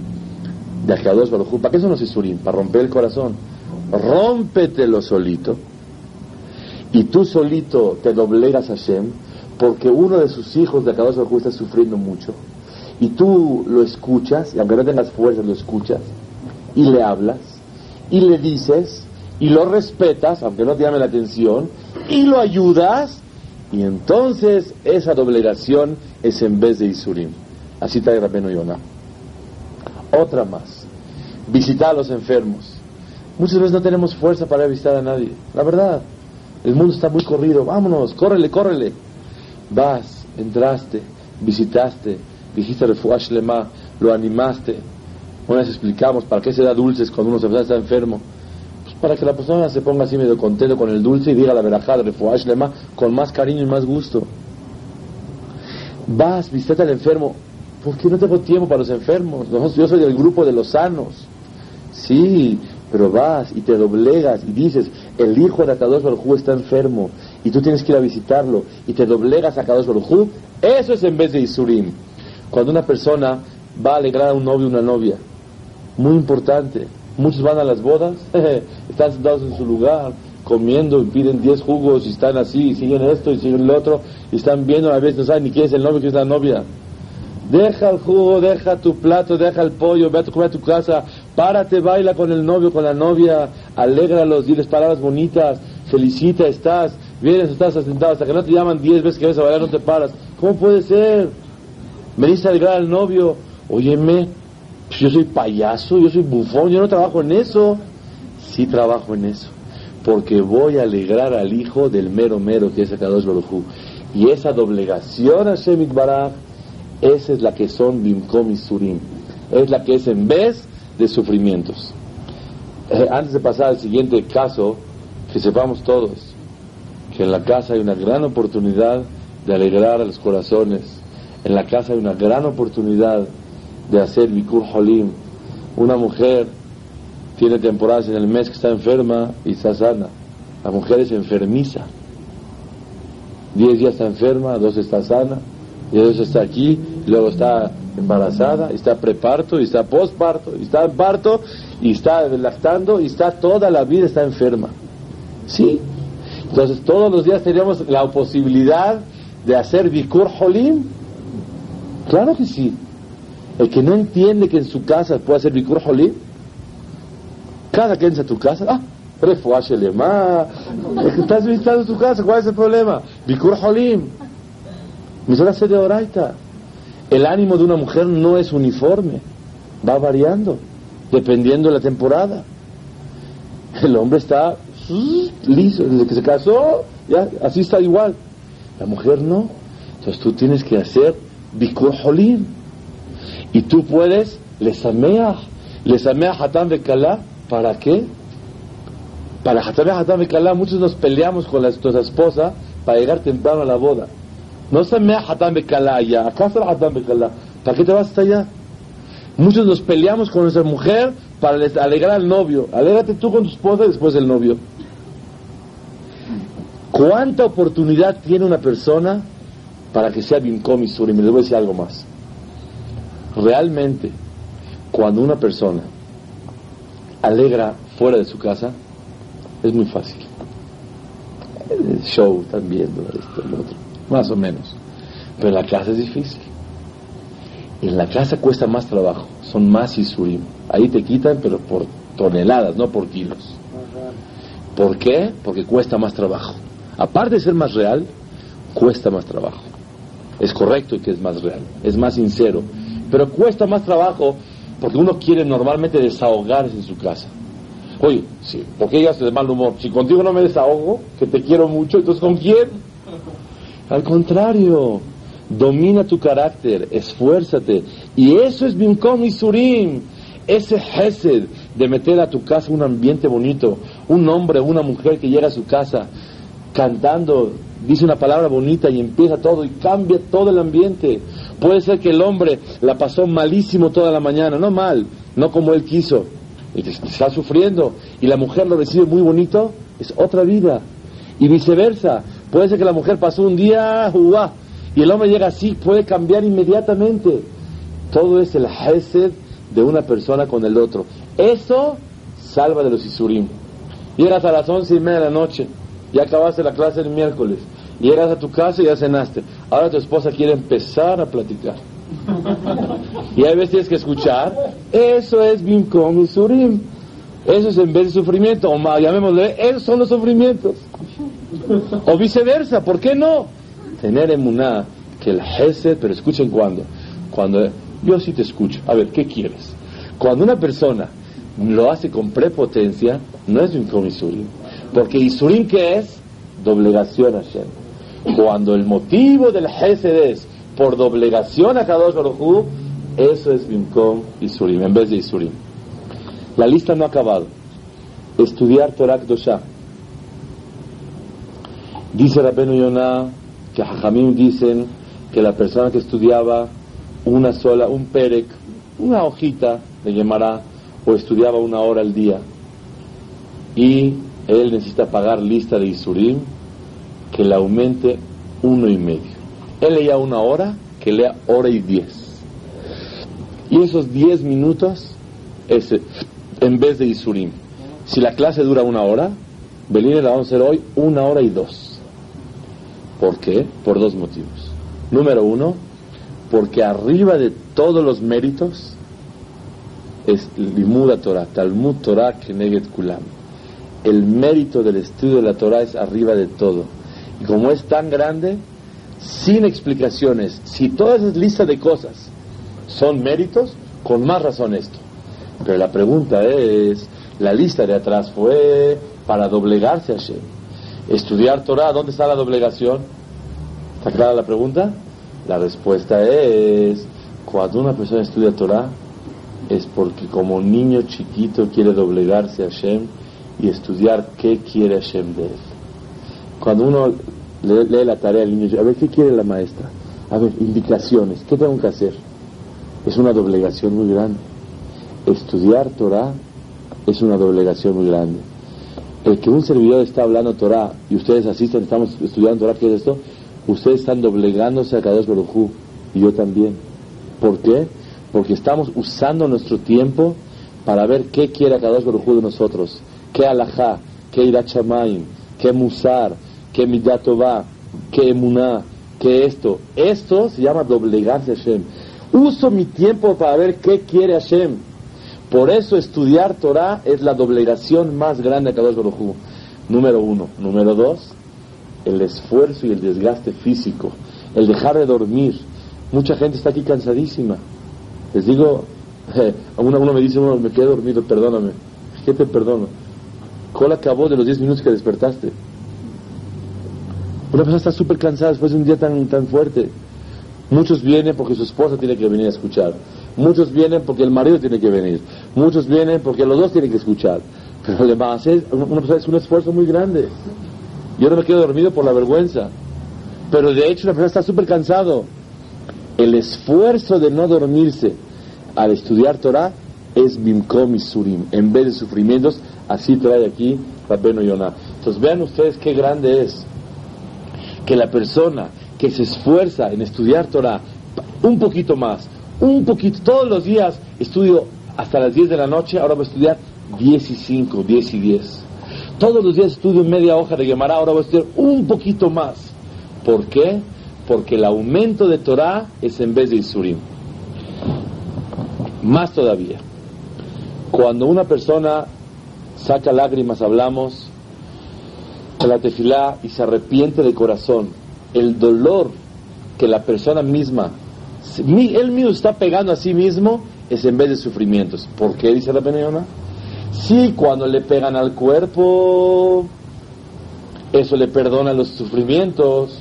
de Akadosh Baruj ¿Para qué son los isurim? Para romper el corazón. Rómpetelo solito. Y tú solito te doblegas a Hashem porque uno de sus hijos de Akadosh Baruj está sufriendo mucho. Y tú lo escuchas, y aunque no tengas fuerzas, lo escuchas. Y le hablas. Y le dices y lo respetas, aunque no te llame la atención, y lo ayudas, y entonces esa doblegación es en vez de Isurim. Así trae Rabeno Yonah. Otra más, visitar a los enfermos. Muchas veces no tenemos fuerza para visitar a nadie. La verdad, el mundo está muy corrido. Vámonos, córrele, córrele. Vas, entraste, visitaste, dijiste refuash lema, lo animaste. Una vez explicamos para qué se da dulces cuando uno está enfermo para que la persona se ponga así medio contento con el dulce y diga la verajá de Lema con más cariño y más gusto. Vas, visita al enfermo. ¿Por qué no tengo tiempo para los enfermos? Yo soy del grupo de los sanos. Sí, pero vas y te doblegas y dices, el hijo de Akadosh Baruj está enfermo y tú tienes que ir a visitarlo y te doblegas a Akadosh Baruj eso es en vez de Isurim. Cuando una persona va a alegrar a un novio o una novia, muy importante, Muchos van a las bodas, están sentados en su lugar, comiendo y piden 10 jugos y están así, y siguen esto y siguen lo otro, y están viendo, a veces no saben ni quién es el novio, quién es la novia. Deja el jugo, deja tu plato, deja el pollo, ve a, tu, a tu casa, párate, baila con el novio, con la novia, alégralos, diles palabras bonitas, felicita, estás, vienes, estás sentado, hasta que no te llaman 10 veces que vas a bailar, no te paras. ¿Cómo puede ser? Me dice al novio, óyeme, yo soy payaso, yo soy bufón, yo no trabajo en eso. Sí trabajo en eso, porque voy a alegrar al hijo del mero mero que es el Kadosh Baruj Y esa doblegación a Shemit Baraj, esa es la que son Bimkom y. Es la que es en vez de sufrimientos. Eh, antes de pasar al siguiente caso, que sepamos todos que en la casa hay una gran oportunidad de alegrar a los corazones. En la casa hay una gran oportunidad de hacer Bikur Holim, Una mujer tiene temporadas en el mes que está enferma y está sana. La mujer es enfermiza. Diez días está enferma, dos está sana, y dos está aquí, y luego está embarazada, está preparto, y está posparto, y está en parto, y está lactando, y está toda la vida está enferma. ¿Sí? Entonces todos los días teníamos la posibilidad de hacer Bikur Holim. Claro que sí. El que no entiende que en su casa puede hacer Bikur Holim, cada que entra a tu casa, ah, lema, estás visitando tu casa, ¿cuál es el problema? Bikur Holim. se de Oraita. El ánimo de una mujer no es uniforme, va variando, dependiendo de la temporada. El hombre está liso, desde que se casó, ya, así está igual. La mujer no. Entonces tú tienes que hacer Bikur Holim. Y tú puedes, les amea, les amea Hatan de Kalá, ¿Para qué? Para Hatam Kalá, muchos nos peleamos con nuestra esposa para llegar temprano a la boda. No se me Hatam Kalá allá, acá está Hatam Kalá. ¿Para qué te vas hasta allá? Muchos nos peleamos con nuestra mujer para alegrar al novio. Alégrate tú con tu esposa después del novio. ¿Cuánta oportunidad tiene una persona para que sea Bimkom y Suri? Me les voy a decir algo más. Realmente, cuando una persona alegra fuera de su casa, es muy fácil. El show, están viendo esto, el otro, más o menos. Pero en la casa es difícil. En la casa cuesta más trabajo, son más isurim. Ahí te quitan, pero por toneladas, no por kilos. ¿Por qué? Porque cuesta más trabajo. Aparte de ser más real, cuesta más trabajo. Es correcto que es más real, es más sincero, pero cuesta más trabajo porque uno quiere normalmente desahogarse en su casa. Oye, sí, ¿por qué llegas de mal humor? Si contigo no me desahogo, que te quiero mucho, entonces ¿con quién? Al contrario, domina tu carácter, esfuérzate. Y eso es Bimkom y Surim, ese Hesed de meter a tu casa un ambiente bonito, un hombre, una mujer que llega a su casa cantando, dice una palabra bonita y empieza todo y cambia todo el ambiente. Puede ser que el hombre la pasó malísimo toda la mañana, no mal, no como él quiso, y está sufriendo, y la mujer lo recibe muy bonito, es otra vida. Y viceversa, puede ser que la mujer pasó un día, y el hombre llega así, puede cambiar inmediatamente. Todo es el hesed de una persona con el otro. Eso salva de los isurim. Llegas a las once y media de la noche, ya acabaste la clase el miércoles, llegas a tu casa y ya cenaste. Ahora tu esposa quiere empezar a platicar. y a veces tienes que escuchar. Eso es Bimkom y Surim. Eso es en vez de sufrimiento, o más, llamémosle, esos son los sufrimientos. O viceversa, ¿por qué no? Tener emuná, que el Hesed, pero escuchen cuando. Cuando yo sí te escucho. A ver, ¿qué quieres? Cuando una persona lo hace con prepotencia, no es Bimkom y Surim. Porque Isurim, ¿qué es? Doblegación a Hashem. Cuando el motivo del Hesed es por doblegación a Kadosh Baruj eso es Bimkom y Surim, en vez de Isurim. La lista no ha acabado. Estudiar Torah Dosha. Dice Rabenu Yonah que Hajamim dicen que la persona que estudiaba una sola, un perek, una hojita de Gemara, o estudiaba una hora al día, y él necesita pagar lista de Isurim, que le aumente uno y medio. Él leía una hora, que lea hora y diez. Y esos diez minutos en vez de Isurim. Si la clase dura una hora, Belín la vamos a hoy una hora y dos. ¿Por qué? Por dos motivos. Número uno, porque arriba de todos los méritos es Limuda Torah, Talmud Torah Keneget Kulam. El mérito del estudio de la Torah es arriba de todo y como es tan grande, sin explicaciones, si todas esas listas de cosas son méritos, con más razón esto. Pero la pregunta es, la lista de atrás fue para doblegarse a Hashem. Estudiar Torah, ¿dónde está la doblegación? ¿Está clara la pregunta? La respuesta es, cuando una persona estudia Torah, es porque como niño chiquito quiere doblegarse a Hashem y estudiar qué quiere Hashem de él. Cuando uno lee, la tarea del niño, a ver, ¿qué quiere la maestra? A ver, indicaciones, ¿qué tengo que hacer? Es una doblegación muy grande. estudiar Torah es una doblegación muy grande. El que un servidor está hablando Torah y ustedes asisten, estamos estudiando Torah, ¿qué es esto? Ustedes están doblegándose a Kadosh Baruj y yo también. ¿Por qué? Porque estamos usando nuestro tiempo para ver qué quiere Kadosh Baruj de nosotros, qué alajá, qué irachamayim, qué musar, qué midatová, qué emuná, qué esto. Esto se llama doblegarse a Hashem. Uso mi tiempo para ver qué quiere Hashem. Por eso estudiar Torah es la doblegación más grande de Kadosh Baruj Número uno. Número dos, el esfuerzo y el desgaste físico, el dejar de dormir. Mucha gente está aquí cansadísima. Les digo, uno, uno me dice, uno me quedé dormido, perdóname. ¿Qué te perdono? ¿Cuál acabó de los 10 minutos que despertaste? Una persona está súper cansada después de un día tan, tan fuerte. Muchos vienen porque su esposa tiene que venir a escuchar. Muchos vienen porque el marido tiene que venir. Muchos vienen porque los dos tienen que escuchar. Pero le va a hacer, una persona es un esfuerzo muy grande. Yo no me quedo dormido por la vergüenza. Pero de hecho la persona está súper cansado. El esfuerzo de no dormirse al estudiar Torah es Bimkom y Surim. En vez de sufrimientos, así trae aquí Rabbeno Yonah. Entonces vean ustedes qué grande es que la persona que se esfuerza en estudiar Torah un poquito más, un poquito, todos los días estudio hasta las 10 de la noche, ahora voy a estudiar 10 y 5, 10 y 10. Todos los días estudio media hoja de Gemara, ahora voy a estudiar un poquito más. ¿Por qué? Porque el aumento de Torah es en vez de Isurim. Más todavía, cuando una persona saca lágrimas, hablamos, de la tefilá y se arrepiente de corazón, el dolor que la persona misma, él mismo está pegando a sí mismo, es en vez de sufrimientos. ¿Por qué dice la Benayona? Sí, cuando le pegan al cuerpo, eso le perdona los sufrimientos.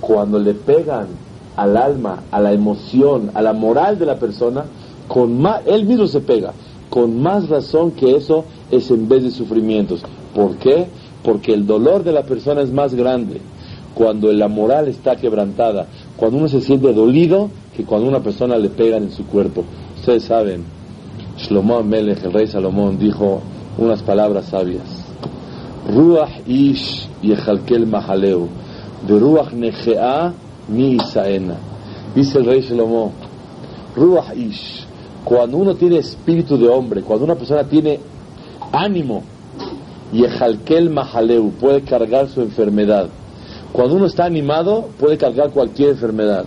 Cuando le pegan al alma, a la emoción, a la moral de la persona, con más, él mismo se pega. Con más razón que eso es en vez de sufrimientos. ¿Por qué? Porque el dolor de la persona es más grande cuando la moral está quebrantada, cuando uno se siente dolido, que cuando una persona le pegan en su cuerpo. Ustedes saben, Shlomo Melech, el rey Salomón, dijo unas palabras sabias. Ruach ish yechalkel mahaleu, de ruach negea mi isaena. Dice el rey Shlomo, Ruach ish, cuando uno tiene espíritu de hombre, cuando una persona tiene ánimo, yechalkel mahaleu, puede cargar su enfermedad. Cuando uno está animado, puede cargar cualquier enfermedad.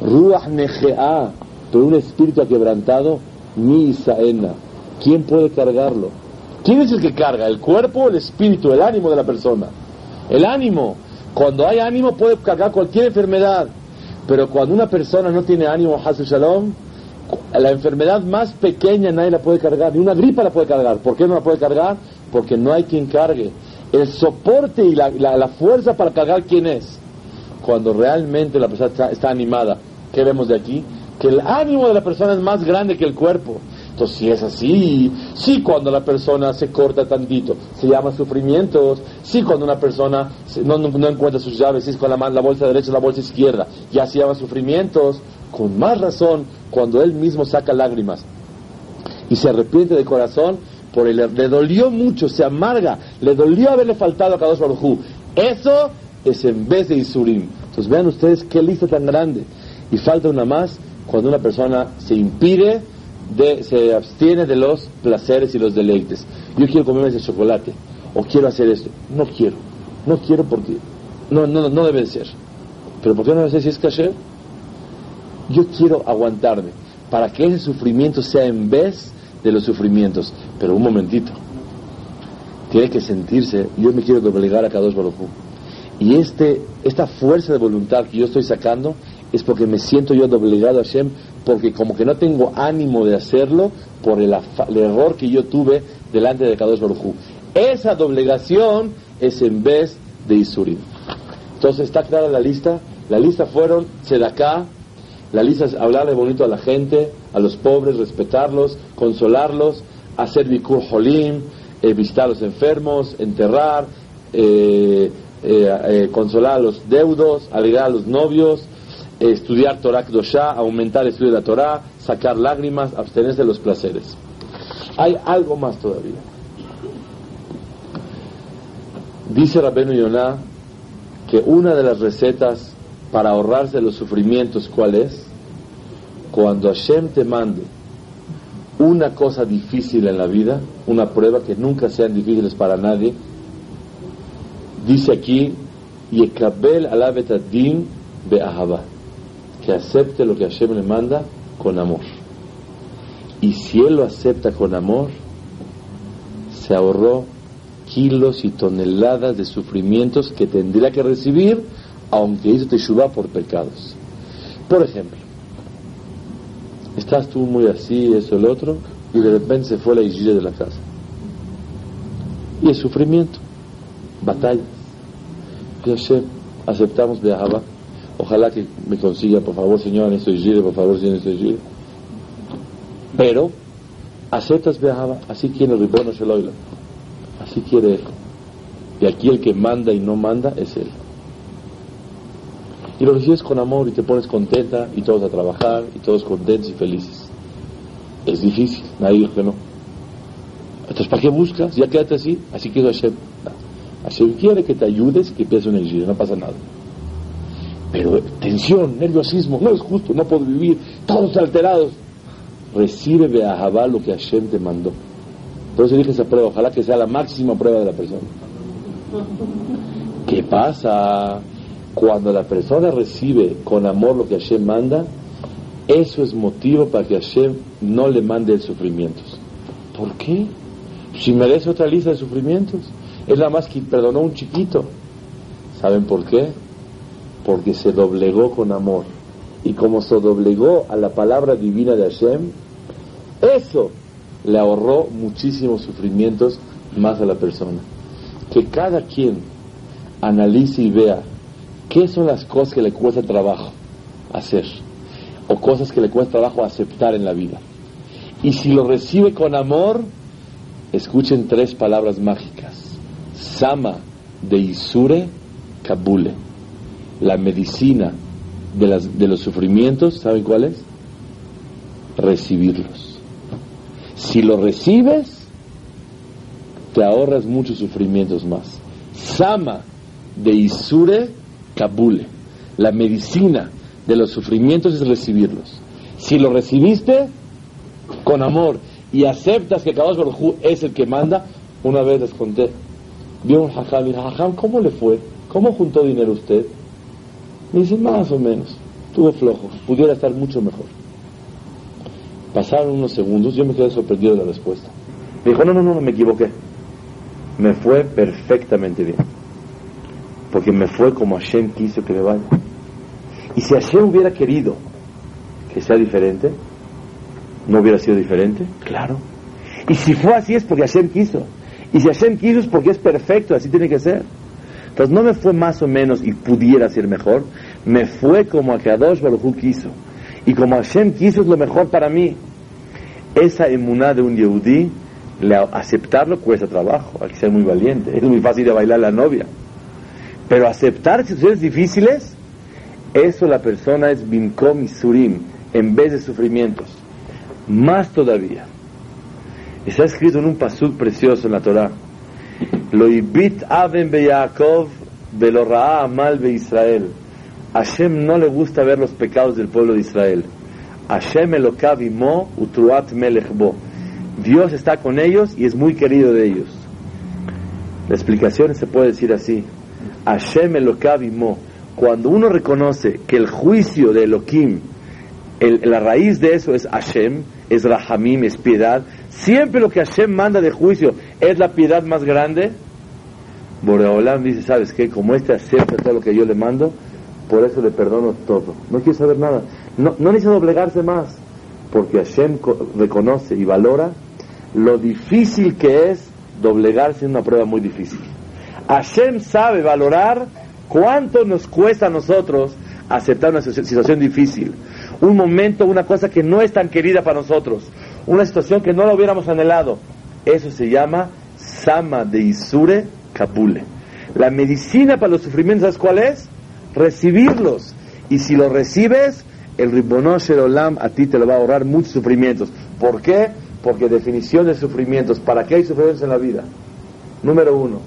Ruach negea, pero un espíritu quebrantado, mi Isaena. ¿Quién puede cargarlo? ¿Quién es el que carga? ¿El cuerpo el espíritu, el ánimo de la persona? El ánimo. Cuando hay ánimo puede cargar cualquier enfermedad. Pero cuando una persona no tiene ánimo, Hasu Shalom, la enfermedad más pequeña nadie la puede cargar, ni una gripa la puede cargar. ¿Por qué no la puede cargar? Porque no hay quien cargue. El soporte y la, fuerza para cargar, ¿quién es? Cuando realmente la persona está animada. ¿Qué vemos de aquí? que el ánimo de la persona es más grande que el cuerpo. Entonces, si es así, sí cuando la persona se corta tantito, se llama sufrimientos, sí cuando una persona no, no, encuentra sus llaves, si es con la, la bolsa derecha la bolsa izquierda, ya se llama sufrimientos, con más razón cuando él mismo saca lágrimas y se arrepiente de corazón, por el, le dolió mucho, se amarga, le dolió haberle faltado a Kadosh Baruj Eso es en vez de Isurim. Entonces vean ustedes qué lista tan grande. Y falta una más, cuando una persona se impide, de, se abstiene de los placeres y los deleites. Yo quiero comerme ese chocolate, o quiero hacer esto. No quiero, no quiero porque no, no, no debe ser. ¿Pero por qué no sé si es kasher? Yo quiero aguantarme para que ese sufrimiento sea en vez de los sufrimientos. Pero un momentito, tiene que sentirse, yo me quiero doblegar a Kadosh Baruj Y este, esta fuerza de voluntad que yo estoy sacando es porque me siento yo doblegado a Hashem, porque como que no tengo ánimo de hacerlo por el, error que yo tuve delante de Kadosh Baruj Esa doblegación es en vez de Isurim. Entonces está clara la lista. La lista fueron Sedaká, la lista es hablarle bonito a la gente, a los pobres, respetarlos, consolarlos, hacer Bikur Holim, eh, visitar a los enfermos, enterrar, eh, eh, consolar a los deudos, alegrar a los novios, estudiar Torah Kdoshá, aumentar el estudio de la Torah, sacar lágrimas, abstenerse de los placeres. Hay algo más todavía. Dice Rabenu Yonah que una de las recetas para ahorrarse los sufrimientos, ¿cuál es? Cuando Hashem te mande una cosa difícil en la vida, una prueba que nunca sean difíciles para nadie, dice aquí, Yekabel alabetadim be'ahava, que acepte lo que Hashem le manda con amor. Y si él lo acepta con amor, se ahorró kilos y toneladas de sufrimientos que tendría que recibir aunque hizo teshuva por pecados. Por ejemplo, estás tú muy así, eso, el otro, y de repente se fue la isla de la casa. Y el sufrimiento, batallas. Hashem, aceptamos viajaba. Ojalá que me consiga, por favor, Señor, en esto por favor, Señor, en esto Pero, aceptas viajaba, así quiere el ribono. Así quiere Él. Y aquí el que manda y no manda es Él. Y lo recibes con amor y te pones contenta y todos a trabajar y todos contentos y felices. Es difícil, nadie dijo que no. Entonces, ¿para qué buscas? Ya quédate así, así quiero Hashem. Hashem quiere que te ayudes, que empieces un exilio, no pasa nada. Pero tensión, nerviosismo, no es justo, no puedo vivir, todos alterados. Recibe de Ahabá lo que Hashem te mandó. Por eso dije esa prueba, ojalá que sea la máxima prueba de la persona. ¿Qué pasa? Cuando la persona recibe con amor lo que Hashem manda, eso es motivo para que Hashem no le mande sufrimientos. ¿Por qué? Si merece otra lista de sufrimientos. Es la más que perdonó un chiquito. ¿Saben por qué? Porque se doblegó con amor. Y como se doblegó a la palabra divina de Hashem, eso le ahorró muchísimos sufrimientos más a la persona. Que cada quien analice y vea qué son las cosas que le cuesta trabajo hacer o cosas que le cuesta trabajo aceptar en la vida. Y si lo recibe con amor, escuchen tres palabras mágicas. Sama de Isure Kabule. La medicina de, las, de los sufrimientos, ¿saben cuál es? Recibirlos. Si lo recibes, te ahorras muchos sufrimientos más. Sama de Isure Kabule. La medicina de los sufrimientos es recibirlos. Si lo recibiste con amor y aceptas que Kadosh Baruj es el que manda, una vez les conté, vio un hajam y hajam, ¿cómo le fue? ¿Cómo juntó dinero usted? Me dice, más o menos, tuve flojo, pudiera estar mucho mejor. Pasaron unos segundos, yo me quedé sorprendido de la respuesta. Me dijo, no, no, no, me equivoqué. Me fue perfectamente bien. Porque me fue como Hashem quiso que me vaya. Y si Hashem hubiera querido que sea diferente, ¿no hubiera sido diferente? Claro. Y si fue así es porque Hashem quiso. Y si Hashem quiso es porque es perfecto, así tiene que ser. Entonces no me fue más o menos y pudiera ser mejor, me fue como Akadosh Baruj quiso. Y como Hashem quiso es lo mejor para mí. Esa emuná de un Yehudí, aceptarlo cuesta trabajo, hay que ser muy valiente. Es muy fácil de bailar la novia. Pero aceptar situaciones difíciles, eso la persona es bimkom y surim, en vez de sufrimientos. Más todavía. Está escrito en un pasuk precioso en la Torah. Lo ibit aven be Yaakov ra'a amal be Israel. Hashem no le gusta ver los pecados del pueblo de Israel. Hashem elokav mo utruat melech bo. Dios está con ellos y es muy querido de ellos. La explicación se puede decir así. Hashem elokav mo. Cuando uno reconoce que el juicio de Elohim, la raíz de eso es Hashem, es Rahamim, es piedad, Siempre lo que Hashem manda de juicio es la piedad más grande. Boreolam dice, ¿sabes qué? Como este acepta todo lo que yo le mando, por eso le perdono todo. No quiere saber nada. No, no necesita doblegarse más, porque Hashem reconoce y valora lo difícil que es doblegarse en una prueba muy difícil. Hashem sabe valorar cuánto nos cuesta a nosotros aceptar una situación difícil. Un momento, una cosa que no es tan querida para nosotros una situación que no la hubiéramos anhelado. Eso se llama Sama de Isure Kabule. La medicina para los sufrimientos, ¿sabes cuál es? Recibirlos. Y si los recibes, el Ribonosh Olam a ti te lo va a ahorrar muchos sufrimientos. ¿Por qué? porque definición de sufrimientos, ¿para qué hay sufrimientos en la vida? Número uno,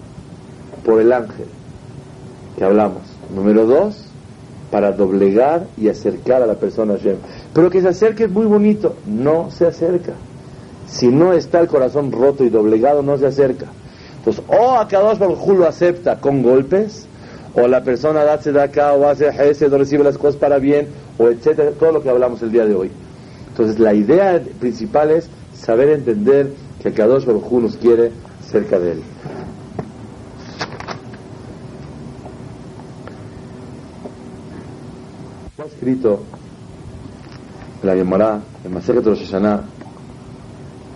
por el ángel, que hablamos. Número dos, para doblegar y acercar a la persona a Hashem. Pero que se acerque es muy bonito, no se acerca. Si no está el corazón roto y doblegado, no se acerca. Entonces, o a cada dos lo acepta con golpes, o la persona da acá o hace ese o recibe las cosas para bien, o etcétera, todo lo que hablamos el día de hoy. Entonces, la idea principal es saber entender que Kadosh Baruj nos quiere cerca de él. Está escrito la Gemara, en Maseret Rosh Hashanah,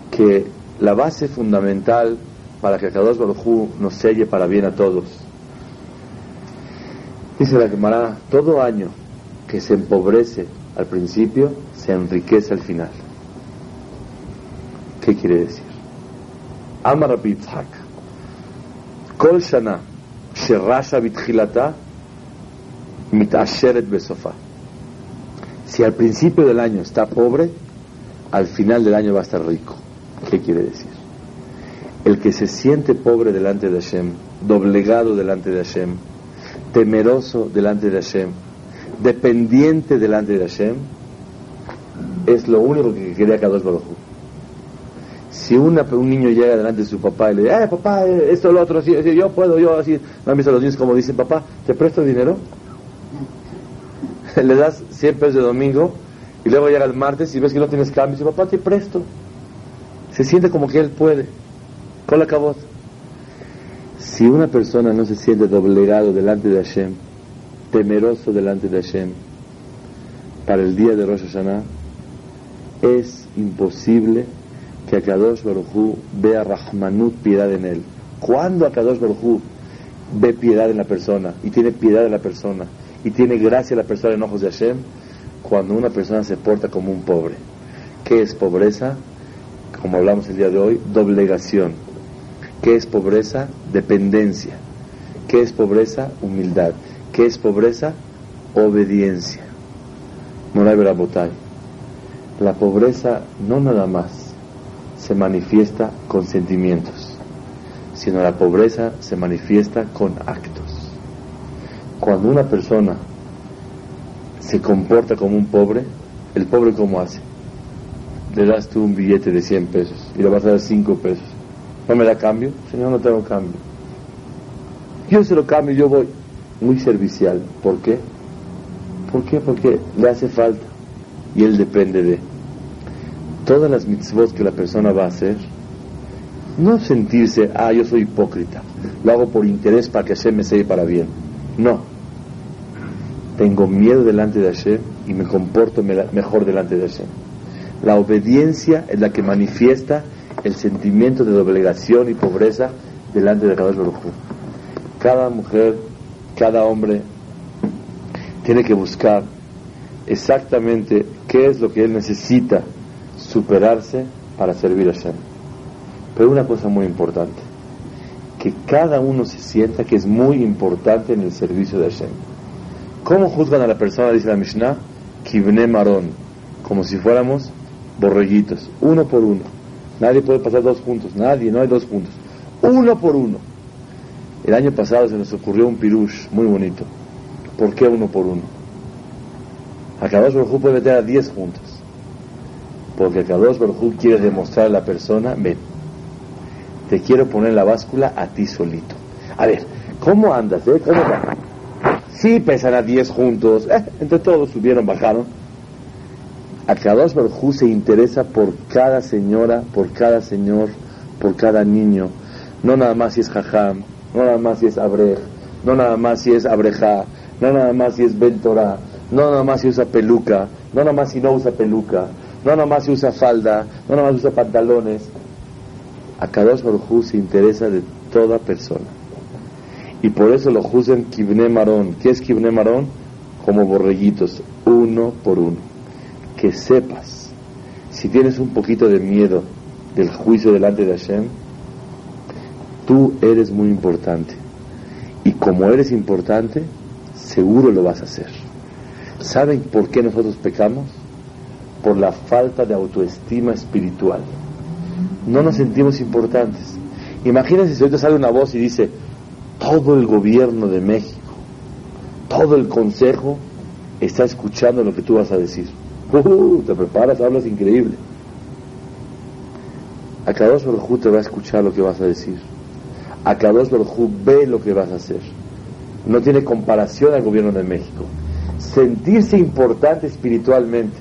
que la base fundamental para que Kadosh Baruj nos selle para bien a todos. Dice la Gemara, todo año que se empobrece al principio, se enriquece al final. ¿Qué quiere decir? Amar Yitzhak. Kol Shana, Sherasha Bitchilata, Mitasheret Besofa. Si al principio del año está pobre, al final del año va a estar rico. ¿Qué quiere decir? El que se siente pobre delante de Hashem, doblegado delante de Hashem, temeroso delante de Hashem, dependiente delante de Hashem, es lo único que quería Kadosh Baruj Si un niño llega delante de su papá y le dice, eh, papá, esto, lo otro, así, yo puedo, yo así, no han visto los niños como dicen, papá, ¿te presto dinero? le das 100 pesos de domingo y luego llega el martes y ves que no tienes cambio y dice, papá, te presto. Se siente como que él puede. Con la cabot. Si una persona no se siente doblegado delante de Hashem, temeroso delante de Hashem, para el día de Rosh Hashanah, es imposible que Akadosh Baruj vea Rahmanut, piedad en él. Cuando Akadosh Baruj ve piedad en la persona y tiene piedad de la persona y tiene gracia la persona en ojos de Hashem, cuando una persona se porta como un pobre. ¿Qué es pobreza? Como hablamos el día de hoy, doblegación. ¿Qué es pobreza? Dependencia. ¿Qué es pobreza? Humildad. ¿Qué es pobreza? Obediencia. Moray Berabotay. La pobreza no nada más se manifiesta con sentimientos, sino la pobreza se manifiesta con actos. Cuando una persona se comporta como un pobre, el pobre cómo hace? Le das tú un billete de 100 pesos y le vas a dar 5 pesos. ¿No me da cambio? Señor, no tengo cambio. Yo se lo cambio, yo voy. Muy servicial. ¿Por qué? ¿Por qué? Porque le hace falta y él depende de. Todas las mitzvot que la persona va a hacer, no sentirse, ah, yo soy hipócrita, lo hago por interés para que Hashem me selle para bien. No. Tengo miedo delante de Hashem y me comporto mejor delante de Hashem. La obediencia es la que manifiesta el sentimiento de doblegación y pobreza delante de cada Baruj Cada mujer, cada hombre tiene que buscar exactamente qué es lo que él necesita superarse para servir a Hashem. Pero una cosa muy importante, que cada uno se sienta que es muy importante en el servicio de Hashem. ¿Cómo juzgan a la persona? Dice la Mishnah, Kibne Marón, como si fuéramos borreguitos, uno por uno. Nadie puede pasar dos puntos, nadie, no hay dos puntos. Uno por uno. El año pasado se nos ocurrió un pirush muy bonito. ¿Por qué uno por uno? Akadosh Baruj puede meter a diez juntos. Porque Akadosh Baruj quiere demostrar a la persona, ven, te quiero poner la báscula a ti solito. A ver, ¿cómo andas? Eh? ¿Cómo Sí, pesan a diez juntos. Eh, entre todos subieron, bajaron Akadosh Baruj se interesa por cada señora, por cada señor, por cada niño. No nada más si es Jajam, no nada más si es Abrej, no nada más si es Abreja, no nada más si es Bentora, no nada más si usa peluca, no nada más si no usa peluca, no nada más si usa falda, no nada más usa pantalones. Akadosh Baruj se interesa de toda persona. Y por eso lo juzgan Kibne Marón. ¿Qué es Kibne Marón? Como borreguitos, uno por uno que sepas, si tienes un poquito de miedo del juicio delante de Hashem, tú eres muy importante. Y como eres importante, seguro lo vas a hacer. ¿Saben por qué nosotros pecamos? Por la falta de autoestima espiritual. no nos sentimos importantes. Imagínense si ahorita sale una voz y dice, todo el gobierno de México, todo el consejo está escuchando lo que tú vas a decir. Uh, te preparas, hablas increíble. Akadosh Baruj te va a escuchar lo que vas a decir. Akadosh Baruj ve lo que vas a hacer. No tiene comparación al gobierno de México. Sentirse importante espiritualmente.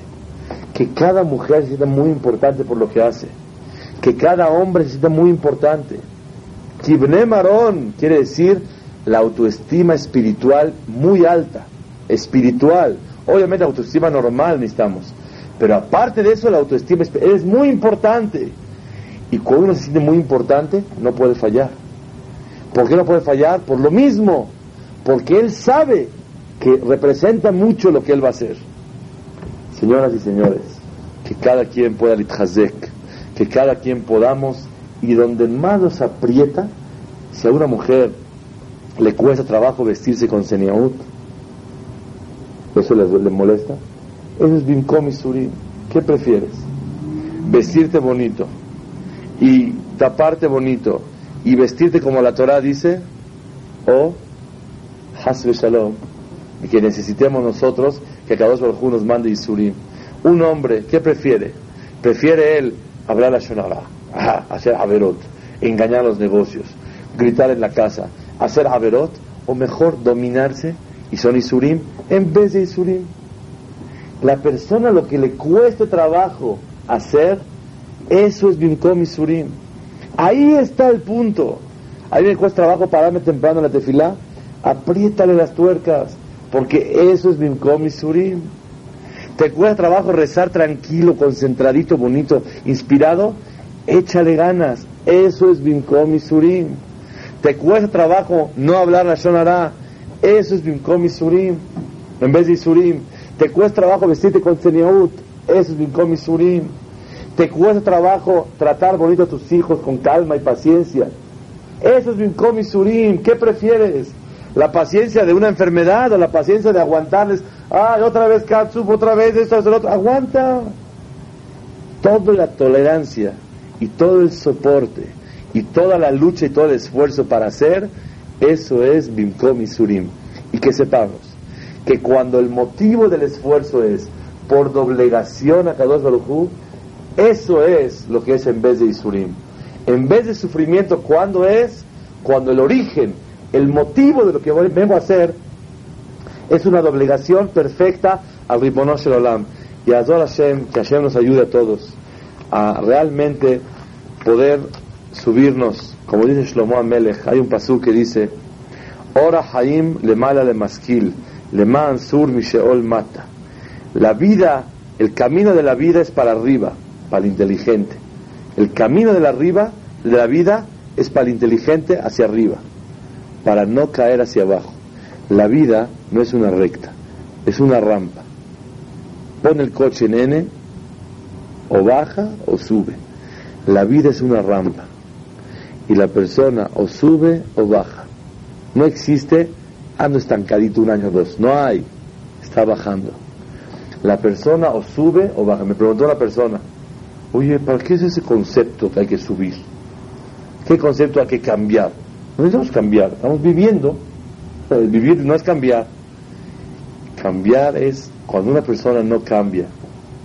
Que cada mujer se sienta muy importante por lo que hace. Que cada hombre se sienta muy importante. Kibne Marón quiere decir la autoestima espiritual muy alta. Espiritual. Obviamente autoestima normal necesitamos. Pero aparte de eso, la autoestima es muy importante. Y cuando uno se siente muy importante, no puede fallar. ¿Por qué no puede fallar? Por lo mismo. Porque él sabe que representa mucho lo que él va a hacer. Señoras y señores, que cada quien pueda litjazek, que cada quien podamos, y donde más nos aprieta, si a una mujer le cuesta trabajo vestirse con seniaut, eso le, le molesta, eso es bimkom y surim. ¿Qué prefieres? Vestirte bonito y taparte bonito y vestirte como la Torah dice, o hasbe shalom, y que necesitemos nosotros que cada dos por nos mande Isurim. Un hombre, ¿qué prefiere? Prefiere él hablar a Hacer Averot, engañar los negocios, gritar en la casa, hacer Averot, o mejor dominarse y son Isurim en vez de Isurim. La persona lo que le cueste trabajo hacer, eso es Bimkom Isurim. Ahí está el punto. A mí me cuesta trabajo pararme temprano en la tefilá, apriétale las tuercas, porque eso es Bimkom Isurim. ¿Te cuesta trabajo rezar tranquilo, concentradito, bonito, inspirado? Échale ganas. Eso es Bimkom. ¿Te cuesta trabajo no hablar la Shonara? Eso es Bimkom. En vez de Isurim. ¿Te cuesta trabajo vestirte con Seniaut? Eso es Bimkom. ¿Te cuesta trabajo tratar bonito a tus hijos con calma y paciencia? Eso es Bimkom. ¿Qué prefieres? ¿La paciencia de una enfermedad o la paciencia de aguantarles? ¡Ay, otra vez Katsup, otra vez esto, esto, otro! ¡Aguanta! Toda la tolerancia y todo el soporte y toda la lucha y todo el esfuerzo para hacer, eso es Bimkom Isurim. Y que sepamos que cuando el motivo del esfuerzo es por doblegación a Kadosh Baruj eso es lo que es en vez de Isurim. En vez de sufrimiento, ¿cuándo es? Cuando el origen, el motivo de lo que vengo a hacer es una doblegación perfecta al Ribono Olam. Y a Hashem, que Hashem nos ayude a todos a realmente poder subirnos, como dice Shlomo Amelech, hay un pasú que dice, Ora Haim le mala le maskil, le man sur misheol mata. La vida, el camino de la vida es para arriba, para el inteligente. El camino de la arriba, de la vida, es para el inteligente hacia arriba, para no caer hacia abajo. La vida no es una recta, es una rampa. Pone el coche en N, o baja o sube. La vida es una rampa. Y la persona o sube o baja. No existe ando estancadito un año o dos. No hay. Está bajando. La persona o sube o baja. Me preguntó la persona, Oye, ¿para qué es ese concepto que hay que subir? ¿Qué concepto hay que cambiar? No necesitamos cambiar, estamos viviendo. Vivir no es cambiar. Cambiar es cuando una persona no cambia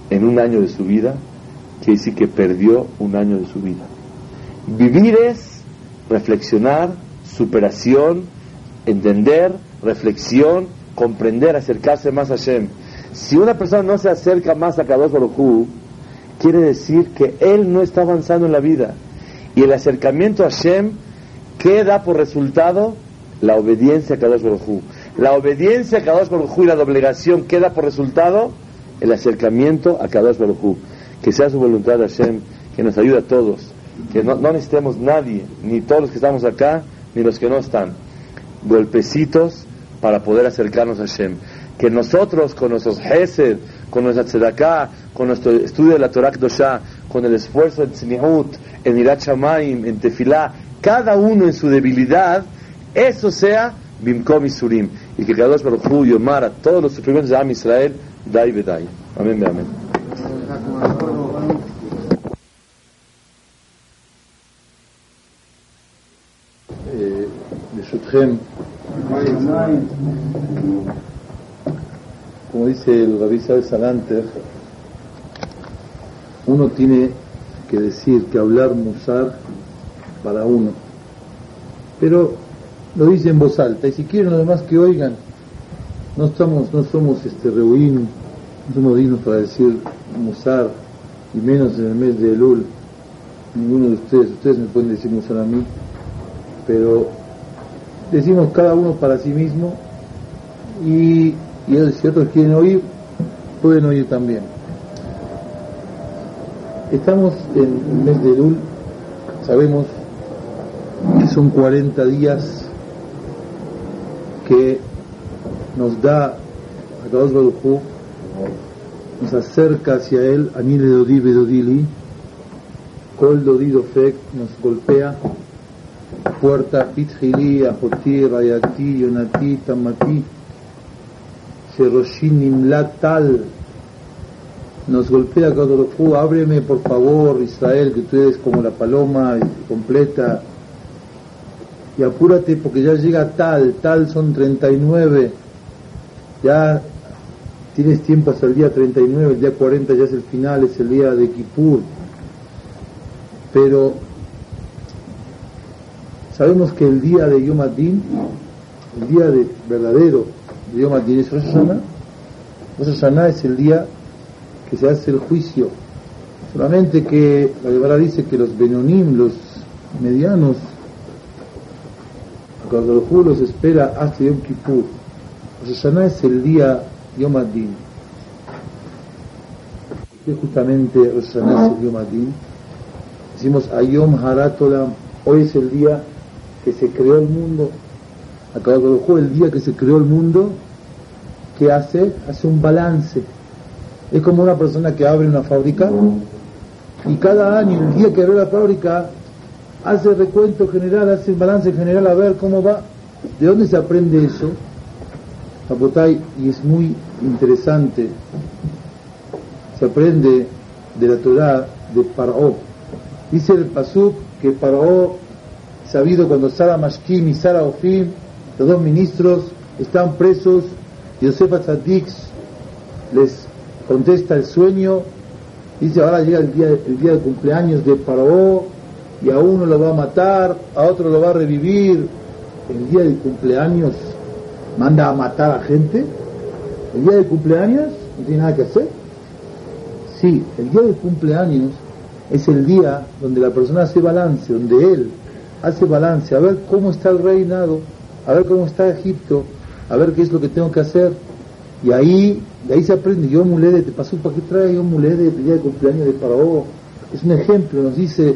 en un año de su vida, quiere decir que perdió un año de su vida. Vivir es reflexionar, superación, entender, reflexión, comprender, acercarse más a Hashem. Si una persona no se acerca más a Kadosh Baruj quiere decir que él no está avanzando en la vida. Y el acercamiento a Hashem, ¿qué da por resultado? La obediencia a Kadosh Baruj La obediencia a Kadosh Baruj y la doblegación, ¿qué da por resultado? El acercamiento a Kadosh Baruj Que sea su voluntad Hashem, que nos ayude a todos. Que no, no necesitemos nadie, ni todos los que estamos acá, ni los que no están. Golpecitos para poder acercarnos a Hashem. Que nosotros, con nuestros Hesed, con nuestra tzedakah, con nuestro estudio de la Torah Kdosha, con el esfuerzo en Tzniut, en Irat Shamaim, en Tefilá, cada uno en su debilidad, eso sea Bimkom Surim. Y que Kadosh Baruch Hu Yomar a todos los sufrimientos de Am Israel, Dai Bedai. Amén, amén. Como dice el Rabbi Salanter, uno tiene que decir, que hablar musar para uno. Pero lo dice en voz alta, y si quieren los demás que oigan, no estamos, no somos este rehuín, no somos dignos para decir musar, y menos en el mes de Elul, ninguno de ustedes, ustedes me pueden decir musar a mí, pero decimos cada uno para sí mismo, y, y si otros quieren oír, pueden oír también. Estamos en el mes de Elul, sabemos que son 40 días que nos da a Kadosh Baruj nos acerca hacia él, Anile Dodi Bedodili, Kol Dodi nos golpea, puerta Pitjili, Ajoti, Rayati, Yonati, Tamati, Sheroshin Nimlat Tal, nos golpea Kadosh ábreme por favor Israel, que tú eres como la paloma completa, y apúrate porque ya llega tal, tal son 39, ya tienes tiempo hasta el día 39, el día 40 ya es el final, es el día de Kippur, pero sabemos que el día de Yom Adin, el día de, verdadero de Yom Adin es Rosh Hashanah, Rosh Hashanah es el día que se hace el juicio, solamente que la Gemara dice que los Benonim, los medianos, cuando el los espera hasta Yom Kippur. Rosh Hashanah es el día Yom Adin. Que justamente Rosh Hashanah es el Yom Adin. Decimos Ayom Haratolam, hoy es el día que se creó el mundo. Acabado el día que se creó el mundo, ¿qué hace? Hace un balance. Es como una persona que abre una fábrica y cada año, el día que abre la fábrica, hace recuento general, hace balance general a ver cómo va. ¿De dónde se aprende eso? y es muy interesante. Se aprende de la Torah de Paró. Dice el Pasuk que Paró, sabido cuando Sara Mashkim y Sara Ofim, los dos ministros, están presos, Yosef Atzadix les contesta el sueño, dice ahora llega el día, el día de cumpleaños de Paró, y a uno lo va a matar, a otro lo va a revivir. El día de cumpleaños manda a matar a gente. El día de cumpleaños no tiene nada que hacer. Sí, el día de cumpleaños es el día donde la persona hace balance, donde él hace balance, a ver cómo está el reinado, a ver cómo está Egipto, a ver qué es lo que tengo que hacer. Y ahí, de ahí se aprende, yo mulede, te pasó para qué trae yo mulede el día de cumpleaños de Faraón. Es un ejemplo, nos dice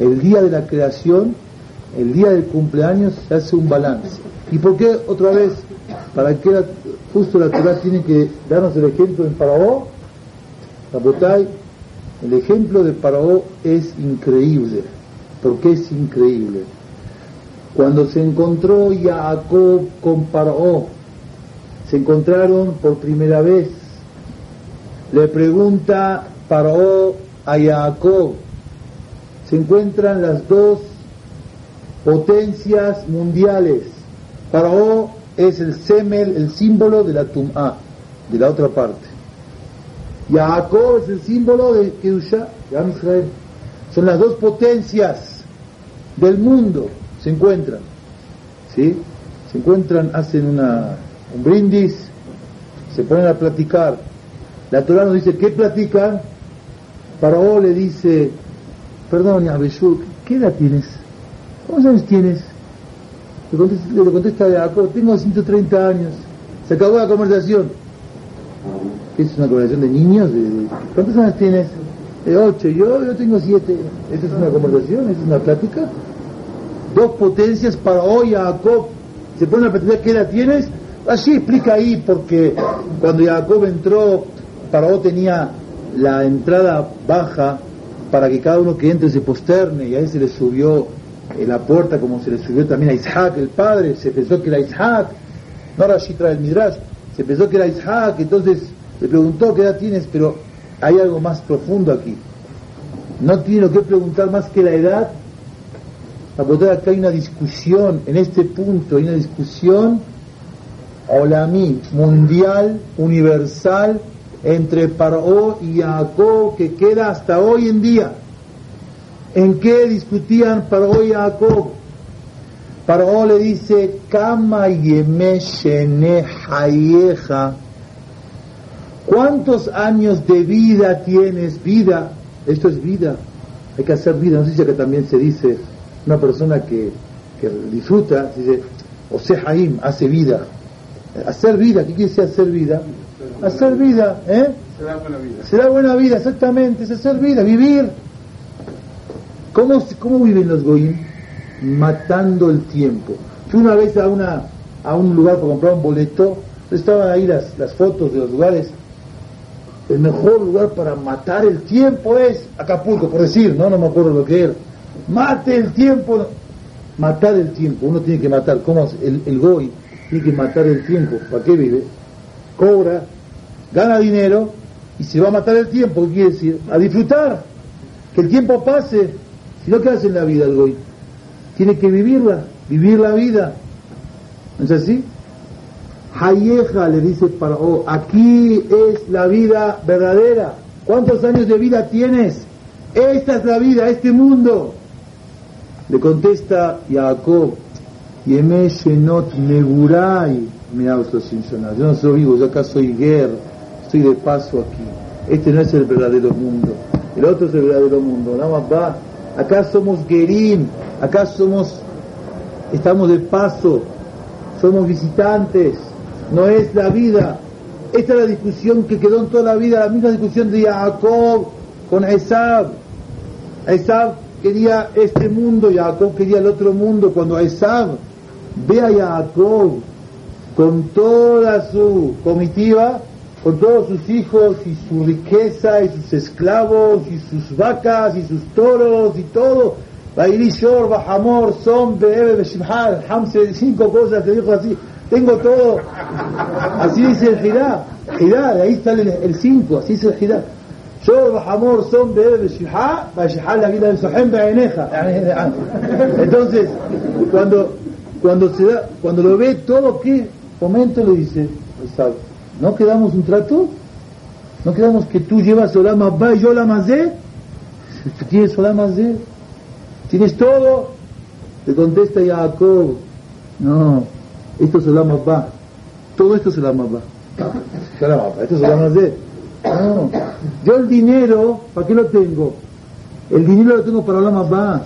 el día de la creación, el día del cumpleaños, se hace un balance. ¿Y por qué otra vez? ¿Para qué justo la Torah tiene que darnos el ejemplo en Faraón? el ejemplo de Faraón es increíble. ¿Por qué es increíble? Cuando se encontró Jacob con Faraón, se encontraron por primera vez. Le pregunta Faraón a Jacob, se encuentran las dos potencias mundiales. Faraón es el semel, el símbolo de la Tum'a, de la otra parte. Jacob es el símbolo de Kedusha, de Israel. Son las dos potencias del mundo, se encuentran. ¿Sí? Se encuentran, hacen una, un brindis, se ponen a platicar. La Torah nos dice, ¿qué platican? Faraón le dice, Perdón, Abeshur, ¿qué edad tienes? ¿Cuántos años tienes? Le contesta, le contesta Jacob, tengo 130 años. Se acabó la conversación. ¿Es una conversación de niños? ¿Cuántos años tienes? 8. Yo, yo tengo 7. ¿Esta es una conversación? ¿Esta es una plática? Dos potencias para hoy, Jacob. Se pone a platicar qué edad tienes. Así explica ahí, porque cuando Jacob entró, Paró tenía la entrada baja para que cada uno que entre se posterne y ahí se le subió en la puerta como se le subió también a Isaac el padre, se pensó que era Isaac, no era Shitra del Midrash, se pensó que era Isaac, entonces le preguntó qué edad tienes, pero hay algo más profundo aquí. No tiene lo que preguntar más que la edad, acá hay una discusión, en este punto hay una discusión olamí, mundial, universal, entre Paró y Jacob que queda hasta hoy en día. ¿En qué discutían Paró y Jacob? Paró le dice, Kama hayeja. ¿Cuántos años de vida tienes? Vida. Esto es vida. Hay que hacer vida. No sé si que también se dice una persona que, que disfruta, dice, o Haim, hace vida. Hacer vida, ¿qué quiere decir hacer vida? Hacer vida, ¿eh? Será buena vida. Será buena vida, exactamente, es hacer vida, vivir. ¿Cómo, cómo viven los goyim? Matando el tiempo. Fui una vez a, una, a un lugar para comprar un boleto, estaban ahí las, las fotos de los lugares. El mejor lugar para matar el tiempo es Acapulco, por decir, no, no me acuerdo lo que era. Mate el tiempo. Matar el tiempo, uno tiene que matar. ¿Cómo el, el goy tiene que matar el tiempo? ¿Para qué vive? Cobra, gana dinero y se va a matar el tiempo. ¿Qué quiere decir? A disfrutar. Que el tiempo pase. Si no, ¿qué hace en la vida el goy? Tiene que vivirla, vivir la vida. ¿No es así? Hayeja le dice para oh, aquí es la vida verdadera. ¿Cuántos años de vida tienes? Esta es la vida, este mundo. Le contesta Jacob, Yeme Shenot Negurai me Yo no soy vivo, yo acá soy guerra, estoy de paso aquí. Este no es el verdadero mundo, el otro es el verdadero mundo. Nada acá somos Gerim, acá somos, estamos de paso, somos visitantes, no es la vida. Esta es la discusión que quedó en toda la vida, la misma discusión de Jacob con Esab. Esab quería este mundo, Jacob quería el otro mundo. Cuando Esab ve a Jacob con toda su comitiva, con todos sus hijos y su riqueza y sus esclavos y sus vacas y sus toros y todo, Bairishor, Bahamor, Som, Beebe, Beshimhal, Hamse, cinco cosas, te dijo así, tengo todo. Así dice el Girá, Girá, de ahí sale el 5, así dice el Girá. son entonces cuando cuando se da cuando lo ve todo qué momento le dice no quedamos un trato no quedamos que tú llevas Olama Ba y yo la Mazé tú tienes Olama Zé tienes todo le contesta Jacob. No esto es Olama Ba todo esto es Olama Ba esto es Olama Zé no. Yo el dinero, ¿para qué lo tengo? El dinero lo tengo para la mamá,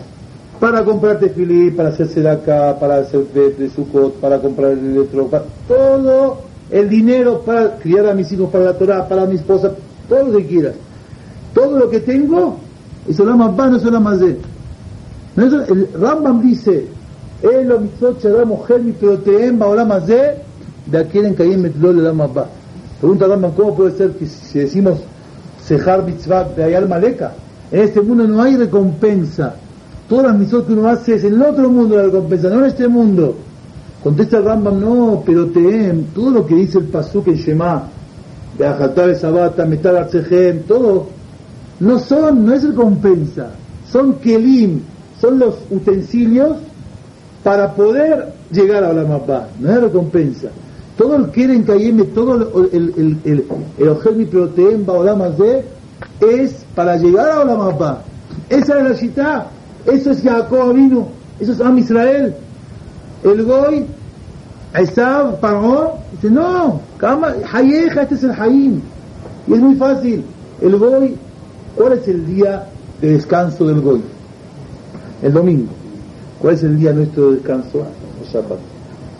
para comprarte fili, para hacerse de acá, para hacer de, de Sucot, para comprar el electro, todo el dinero para criar a mis hijos, para la Torah, para mi esposa, todo lo que quieras. Todo lo que tengo es la mamá, no es la más de. El Rambam dice, te o la más de, de aquel en que hay en la mamá. Pregunta Rambam, ¿cómo puede ser que si decimos Sejar Mitzvah de Ayal Maleka, en este mundo no hay recompensa? Todas las mitzvot que uno hace es en el otro mundo la recompensa, no en este mundo. Contesta Rambam, no, pero teem, todo lo que dice el Pasuk en Shema, de Ajatar Sabata, Metal Arcejem, todo, no son, no es recompensa, son Kelim, son los utensilios para poder llegar a la mapa, no es recompensa. Todo el Keren Kayeme, todo el, el, el, el de es para llegar a Olamapa. Esa es la Shita, eso es Jacob eso es Am Israel. El Goy, Esab, Paró, dice, no, Hayeja, este es el Hayim. Y es muy fácil. El Goy, ¿cuál es el día de descanso del Goy? El domingo. ¿Cuál es el día nuestro de descanso? El Shabbat.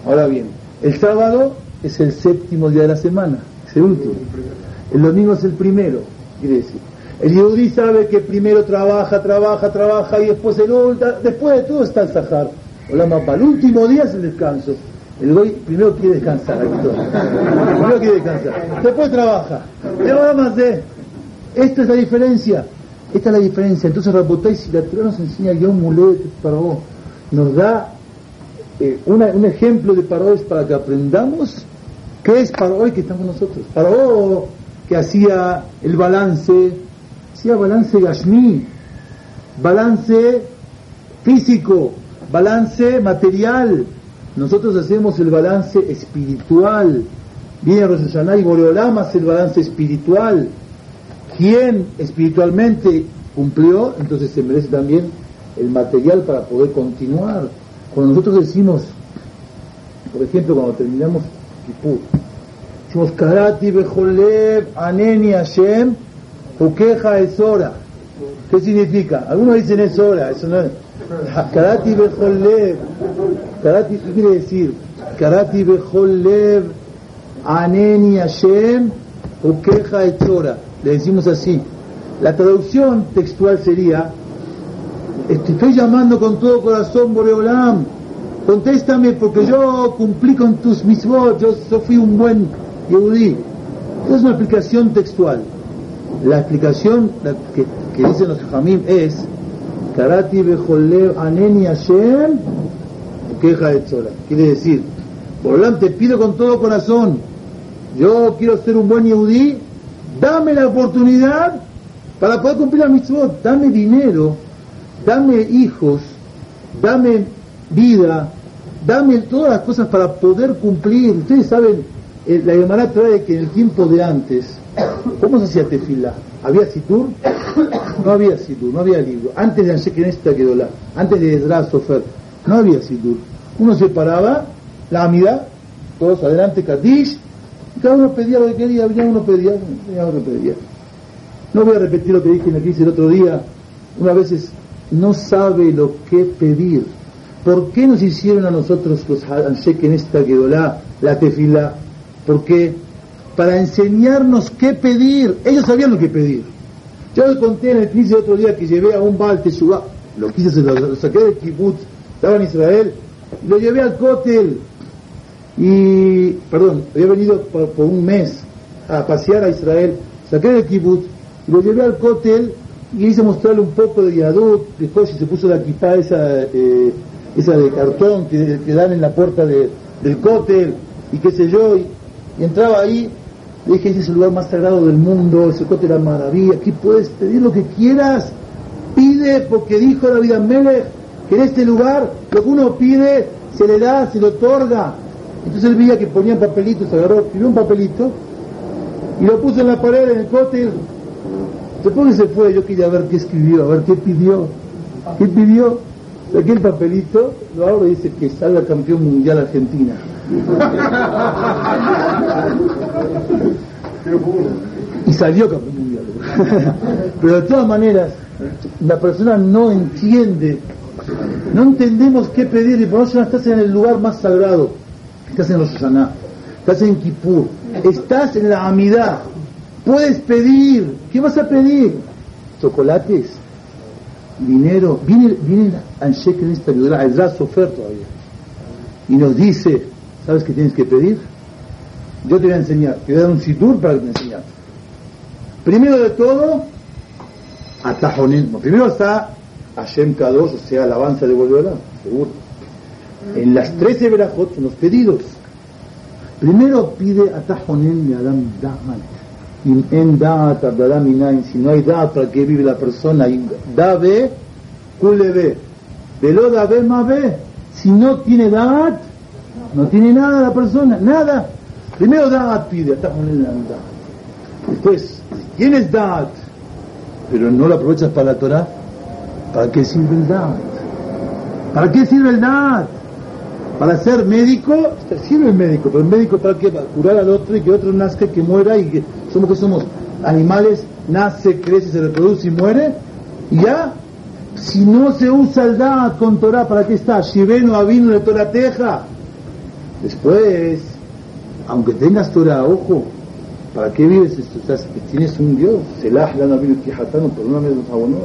Ahora bien, el sábado es el séptimo día de la semana, es el último. El domingo es el primero, quiere decir. El yudí sabe que primero trabaja, trabaja, trabaja y después el después de todo está el Sahar. O el último día es el descanso. El goy primero quiere descansar, primero quiere descansar, después trabaja. Pero más de, esta es la diferencia, esta es la diferencia. Entonces, Rabotay, si la Torah nos enseña un mulet para vos, nos da eh, un ejemplo de Paró para que aprendamos qué es Paró y que estamos nosotros. Paró que hacía el balance, hacía balance Gashmi, balance físico, balance material. Nosotros hacemos el balance espiritual. Viene Rosh Hashanah y el balance espiritual. Quien espiritualmente cumplió, entonces se merece también el material para poder continuar. Cuando nosotros decimos, por ejemplo, cuando terminamos Kippur, decimos Karati Bejolev Aneni Hashem Ukeja es hora. ¿Qué significa? Algunos dicen es hora, eso no es. Karati Bejolev. Karati, ¿qué quiere decir? Karati Bejolev Aneni Hashem Ukeja es hora. Le decimos así. La traducción textual sería te estoy llamando con todo corazón, Boreolam. Contéstame porque yo cumplí con tus misbot, yo, yo fui un buen yehudí. Es una explicación textual. La explicación que, que dicen los jamim es Karati bejolev aneni Hashem queja de Tzora. Quiere decir, Boreolam te pido con todo corazón, yo quiero ser un buen yehudí, dame la oportunidad para poder cumplir la mitzvot, dame dinero dame hijos, dame vida, dame todas las cosas para poder cumplir. Ustedes saben, eh, la Gemara trae que en el tiempo de antes, ¿cómo se hacía tefila? ¿Había situr? No había situr, no había libro. Antes de Anshekenesta Kedola, antes de Ezra Sofer, no había situr. Uno se paraba, la amida, todos adelante, Kadish, y cada uno pedía lo que quería, uno pedía, uno pedía. No voy a repetir lo que dije en la crisis el otro día. Una vez no sabe lo que pedir. ¿Por qué nos hicieron a nosotros los Hanshek en esta Gedolá la tefila? Porque para enseñarnos qué pedir, ellos sabían lo que pedir. Yo les conté en el crisis otro día que llevé a un Baal lo quise, lo, lo saqué del kibbutz, estaba en Israel, lo llevé al cótel y, perdón, había venido por, un mes a pasear a Israel, saqué del kibbutz, lo llevé al cótel y hice mostrarle un poco de yadut, después se puso la equipa esa, eh, esa de cartón que, dan en la puerta de, del cótel y qué sé yo, y, entraba ahí, le dije, ese es el lugar más sagrado del mundo, ese cótel era maravilla, aquí puedes pedir lo que quieras, pide porque dijo David Melech que en este lugar lo que uno pide se le da, se le otorga. Entonces él veía que ponían papelitos, agarró, escribió un papelito y lo puso en la pared en el cótel Después que se fue, yo quería ver qué escribió, a ver qué pidió. ¿Qué pidió? Saqué el papelito, lo abro y dice que salga campeón mundial Argentina. y salió campeón mundial. Pero de todas maneras, la persona no entiende, no entendemos qué pedir, y por eso estás en el lugar más sagrado, estás en los Susana, estás en Kippur, estás en la Amidad, Puedes pedir. ¿Qué vas a pedir? Chocolates, dinero. Viene, viene Anshek en esta ayuda, a Sofer todavía. Y nos dice, ¿sabes qué tienes que pedir? Yo te voy a enseñar, te voy a dar un situr para que te enseñes. Primero de todo, atajonismo. Primero está Hashem Kadosh, o sea, alabanza de Volverá, seguro. En las trece verajot, en los pedidos. Primero pide atajonen y Adam Dahman en da'at si no hay da'at para que vive la persona, da ve, kule ve, velo da ve ma ve, si no tiene da'at, no tiene nada la persona, nada. Primero da'at pide, Después, tienes da'at, pero no lo aprovechas para la Torah, ¿para qué sirve el da'at? ¿Para qué sirve el? Para ser médico, sirve el médico, pero el médico para? Para curar al otro y que otro nazca, que muera y que somos que somos animales, nace, crece, se reproduce y muere. Y ya, si no se usa el da con Torah, ¿para qué está? Shiveno, Avino, de Torah Teja. Después, aunque tengas Torah, ojo, ¿para qué vives esto? que tienes un Dios. Selah, la Nabil Kijatano, perdóname los abonos.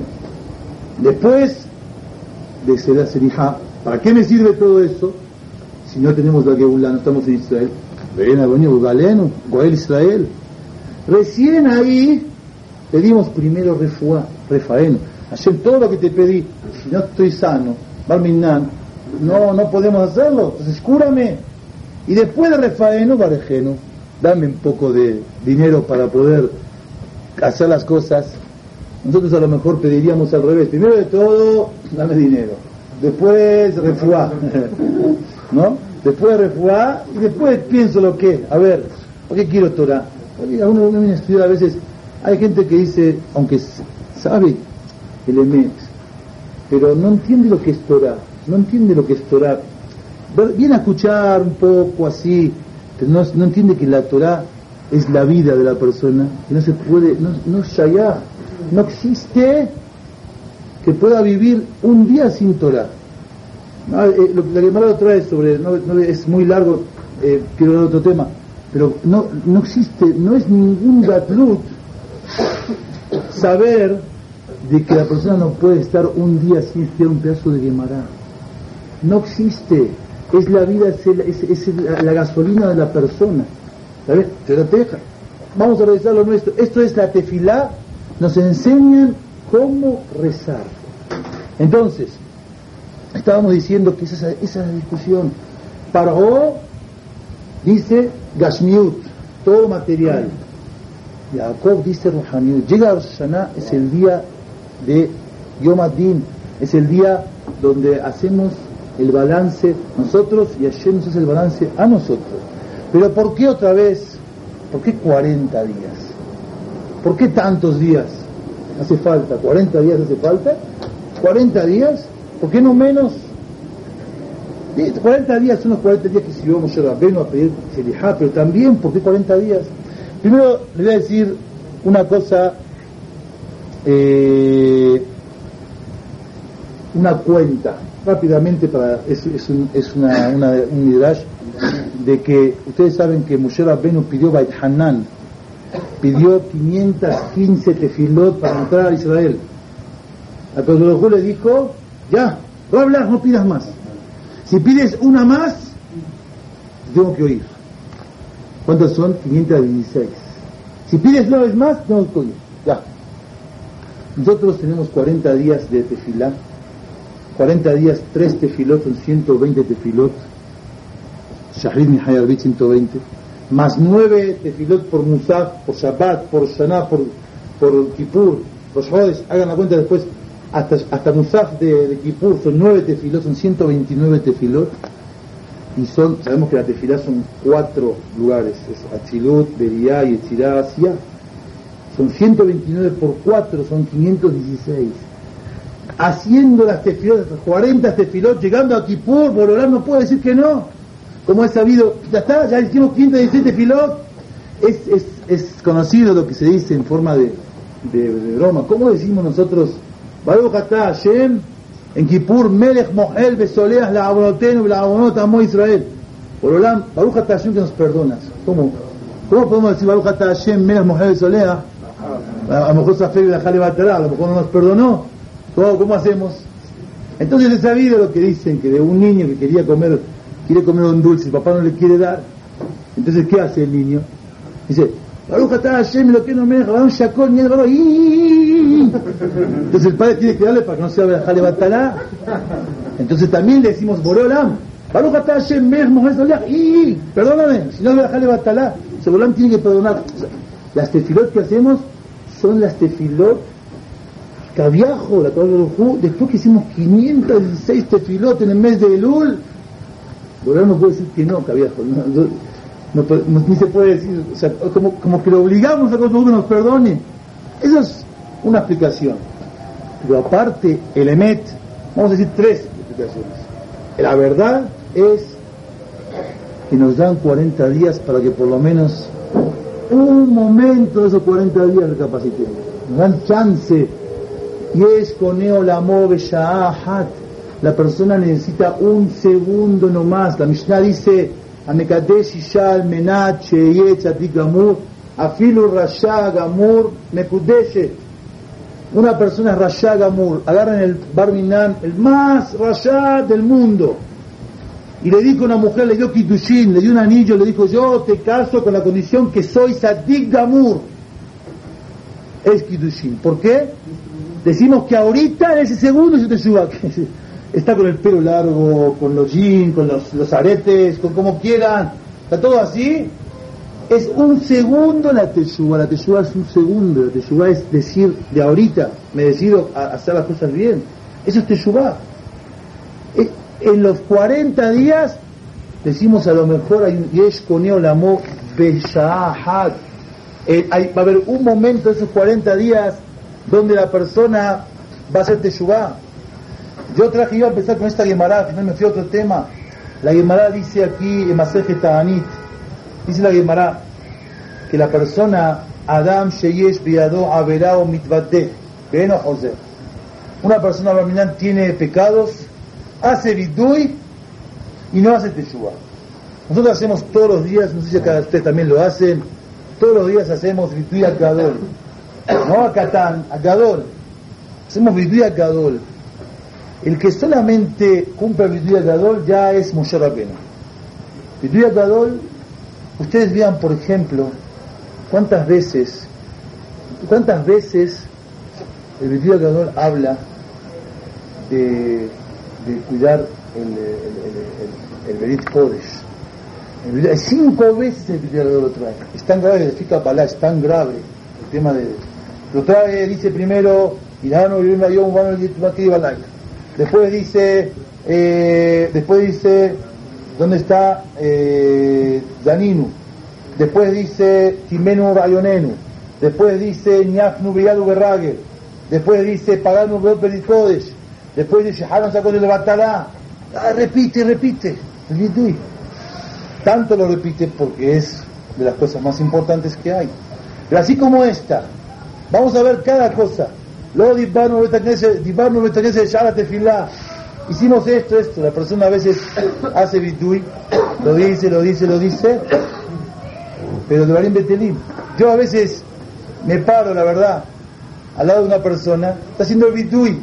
Después de Selah Serija, ¿para qué me sirve todo eso? Si no tenemos la Geulah, no estamos en Israel. Ven a Galeno, Goel Israel. Recién ahí pedimos primero refuá, refaeno. Hacer todo lo que te pedí, si no estoy sano, Barminan, no, no podemos hacerlo, entonces cúrame. Y después de refaeno, barejeno, dame un poco de dinero para poder hacer las cosas. Nosotros a lo mejor pediríamos al revés. Primero de todo, dame dinero. después refuá, ¿no? Después refuá y después pienso lo que, a ver, ¿por qué quiero Torah? Porque uno, viene a estudiar a veces, hay gente que dice, aunque sabe el emet, pero no entiende lo que es Torah, no entiende lo que es Torah. Viene a escuchar un poco así, pero no, no entiende que la Torah es la vida de la persona, no se puede, no, no allá, no existe que pueda vivir un día sin Torah. Ah, eh, lo, la Gemara otra vez sobre, no, es muy largo, eh, quiero dar otro tema, pero no, no existe, no es ningún gatlut saber de que la persona no puede estar un día sin estudiar un pedazo de Gemara. No existe. Es la vida, es, la, gasolina de la persona. ¿Sabes? Vamos a revisar lo nuestro. Esto es la tefilá. Nos enseñan cómo rezar. Entonces, estábamos diciendo que esa, esa es la discusión. Paró dice Gashmiut, todo material. Jacob dice Rohaniut. Llega a Rosh es el día de Yom Adin, es el día donde hacemos el balance nosotros y Hashem nos hace el balance a nosotros. Pero ¿por qué otra vez? ¿Por qué 40 días? ¿Por qué tantos días hace falta? ¿40 días hace falta? ¿40 días? ¿Por qué no menos? 40 días son los 40 días que sirvió Moshe Rabbeinu a pedir Selihá, pero también, ¿por qué 40 días? Primero le voy a decir una cosa eh, una cuenta, rápidamente, para es, es, un, es una, una, un midrash de que ustedes saben que Moshe Rabbeinu pidió Bait Hanan, pidió 515 tefilot para entrar a Israel. A Kosovo le dijo, ya, no hablas, no pidas más. Si pides una más, tengo que oír. ¿Cuántas son? 516. Si pides nueve más, tengo que oír. Ya. Nosotros tenemos 40 días de tefilá, 40 días, 3 tefilot son 120 tefilot, Shahrid Mihayarbit 120, más 9 tefilot por Musaf, por Shabbat, por Shana, por, por Kippur, los Jodes, hagan la cuenta después, hasta, hasta Musaf de, de Kippur son 9 tefilot, son 129 tefilot, y son, sabemos que la tefilá son cuatro lugares, es Atzilut, Beriá y Etzirá, Asia, son 129 por 4, son 516. Haciendo las tefilot, 40 tefilot, llegando a Kipur, Borolán no puede decir que no. Como es sabido, ya está, ya hicimos 516 tefilot. Es, es, es conocido lo que se dice en forma de, de, broma. ¿Cómo decimos nosotros? Baruch Hashem, en Kipur, Melech Mohel Besoleas la Abonotenu, la Abonot Amo Israel. Borolán, Baruch Hashem que nos perdonas. ¿Cómo? ¿Cómo podemos decir Baruch Hashem, Melech Mohel Besoleas? A, lo mejor Safari la Jale a lo mejor no nos perdonó. ¿Cómo, ¿Cómo hacemos? Entonces he sabido lo que dicen, que de un niño que quería comer, quiere comer un dulce, y papá no le quiere dar. Entonces, ¿qué hace el niño? Dice, Baruch Hashem, lo que no me deja, shakol, Entonces el padre tiene que darle para que no sea la Jale Batalá. Entonces también le decimos, Boreolam, Baruch Hashem, y perdóname, si no la Jale Batalá, Boreolam tiene que perdonar. Las tefilot que hacemos son las tefilot cabiajo, la Torah después que hicimos 516 tefilot en el mes de Elul, Borán no puede decir que no, cabiajo, no, ni se puede decir, o sea, como, como que lo obligamos a que nos perdone. Esa es una explicación. Pero aparte, el Emet, vamos a decir tres explicaciones. La verdad es que nos dan 40 días para que por lo menos un momento de esos 40 días recapacitemos. Nos dan chance. Y es con. La persona necesita un segundo nomás. La Mishnah dice, Amekadesh Ishal Menat Gamur, Afilu Rasha Gamur Mekudeshe. Una persona Rasha Gamur. Agarran el Barminan, el más Rasha del mundo y le dijo a una mujer, le dio kitushin, le dio un anillo, le dijo, yo te caso con la condición que soy sadik gamur. Es kitushin. ¿Por qué? Decimos que ahorita, en ese segundo, yo te suba. Está con el pelo largo, con los jeans, con los, aretes, con como quieran. Está todo así. Es un segundo la teshuva. La teshuva es un segundo. La teshuva es decir, de ahorita me decido a hacer las cosas bien. Eso es teshuva. En los 40 días decimos a lo mejor hay un Yesh Lamo Beshahat. Eh, va a haber un momento de esos 40 días donde la persona va a hacer Teshuvah. Yo traje, iba a empezar con esta Gemara, al final me fui a otro tema. La Gemara dice aquí en Ta'anit, dice la Gemara, que la persona, Adam Sheyesh Biado Averao Mitvate, Beno José, una persona barminán tiene pecados, hace vidui y no hace teshuva. Nosotros hacemos todos los días, no sé si acá ustedes también lo hacen, todos los días hacemos vidui a Gadol. No a Catán, a Gadol. Hacemos vidui a Gadol. El que solamente cumple vidui a Gadol ya es Moshe Rabbeinu. Vidui a Gadol, ustedes vean, por ejemplo, cuántas veces, cuántas veces el vidui a Gadol habla de, cuidar el, el, Kodesh. Cinco veces el Vidui lo trae. Es tan grave, significa Balá, es tan grave el tema de... Lo trae, dice primero, Irano, Después dice, eh, después dice, ¿dónde está eh, Daninu? Después dice Timenu Rayonenu. Después dice Niafnu Beyadu Berrager. Después dice Paganu Berit Kodesh Después dice, Haron sacó del Batalá. Repite, repite. El. Tanto lo repite porque es de las cosas más importantes que hay. Pero así como esta, vamos a ver cada cosa. Luego Hicimos esto, esto. La persona a veces hace vidui, lo dice, lo dice, lo dice. Pero de Barim Betelim. Yo a veces me paro, la verdad, al lado de una persona, está haciendo el vidui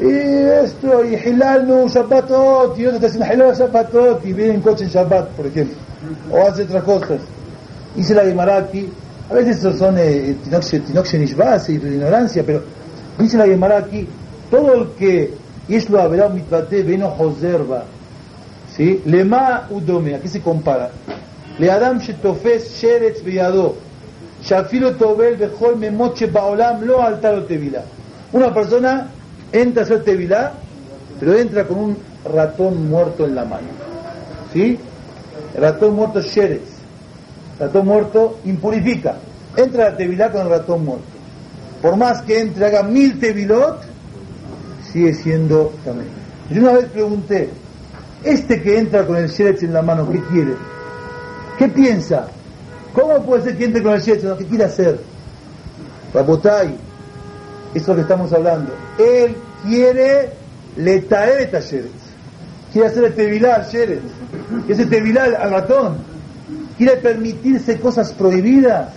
y esto, y Hilal Shabbatot, y otro está haciendo Hilal Shabbatot, y viene en coche en Shabbat, por ejemplo, o hace otras cosas. Dice la Gemara a veces eso son eh, y ignorancia, pero dice la Gemara aquí, todo el que es lo habrá mitvate veno joserva, ¿sí? Lema udome, aquí se compara. Le Adam shetofes sheretz beyado, shafilo tobel bechol memoche baolam lo altar tevila. Una persona entra a hacer tevilá, pero entra con un ratón muerto en la mano. ¿Sí? El ratón muerto sheres. Ratón muerto impurifica. Entra a la tevilá con el ratón muerto. Por más que entre, haga mil tevilot, sigue siendo también. Yo una vez pregunté, este que entra con el sheretz en la mano, ¿qué quiere? ¿Qué piensa? ¿Cómo puede ser que entre con el sheretz? ¿Qué quiere hacer? Rabotay, eso es que estamos hablando. Él quiere letaer esta Quiere hacer el tevilá al Quiere hacer tevilá al ratón. Quiere permitirse cosas prohibidas.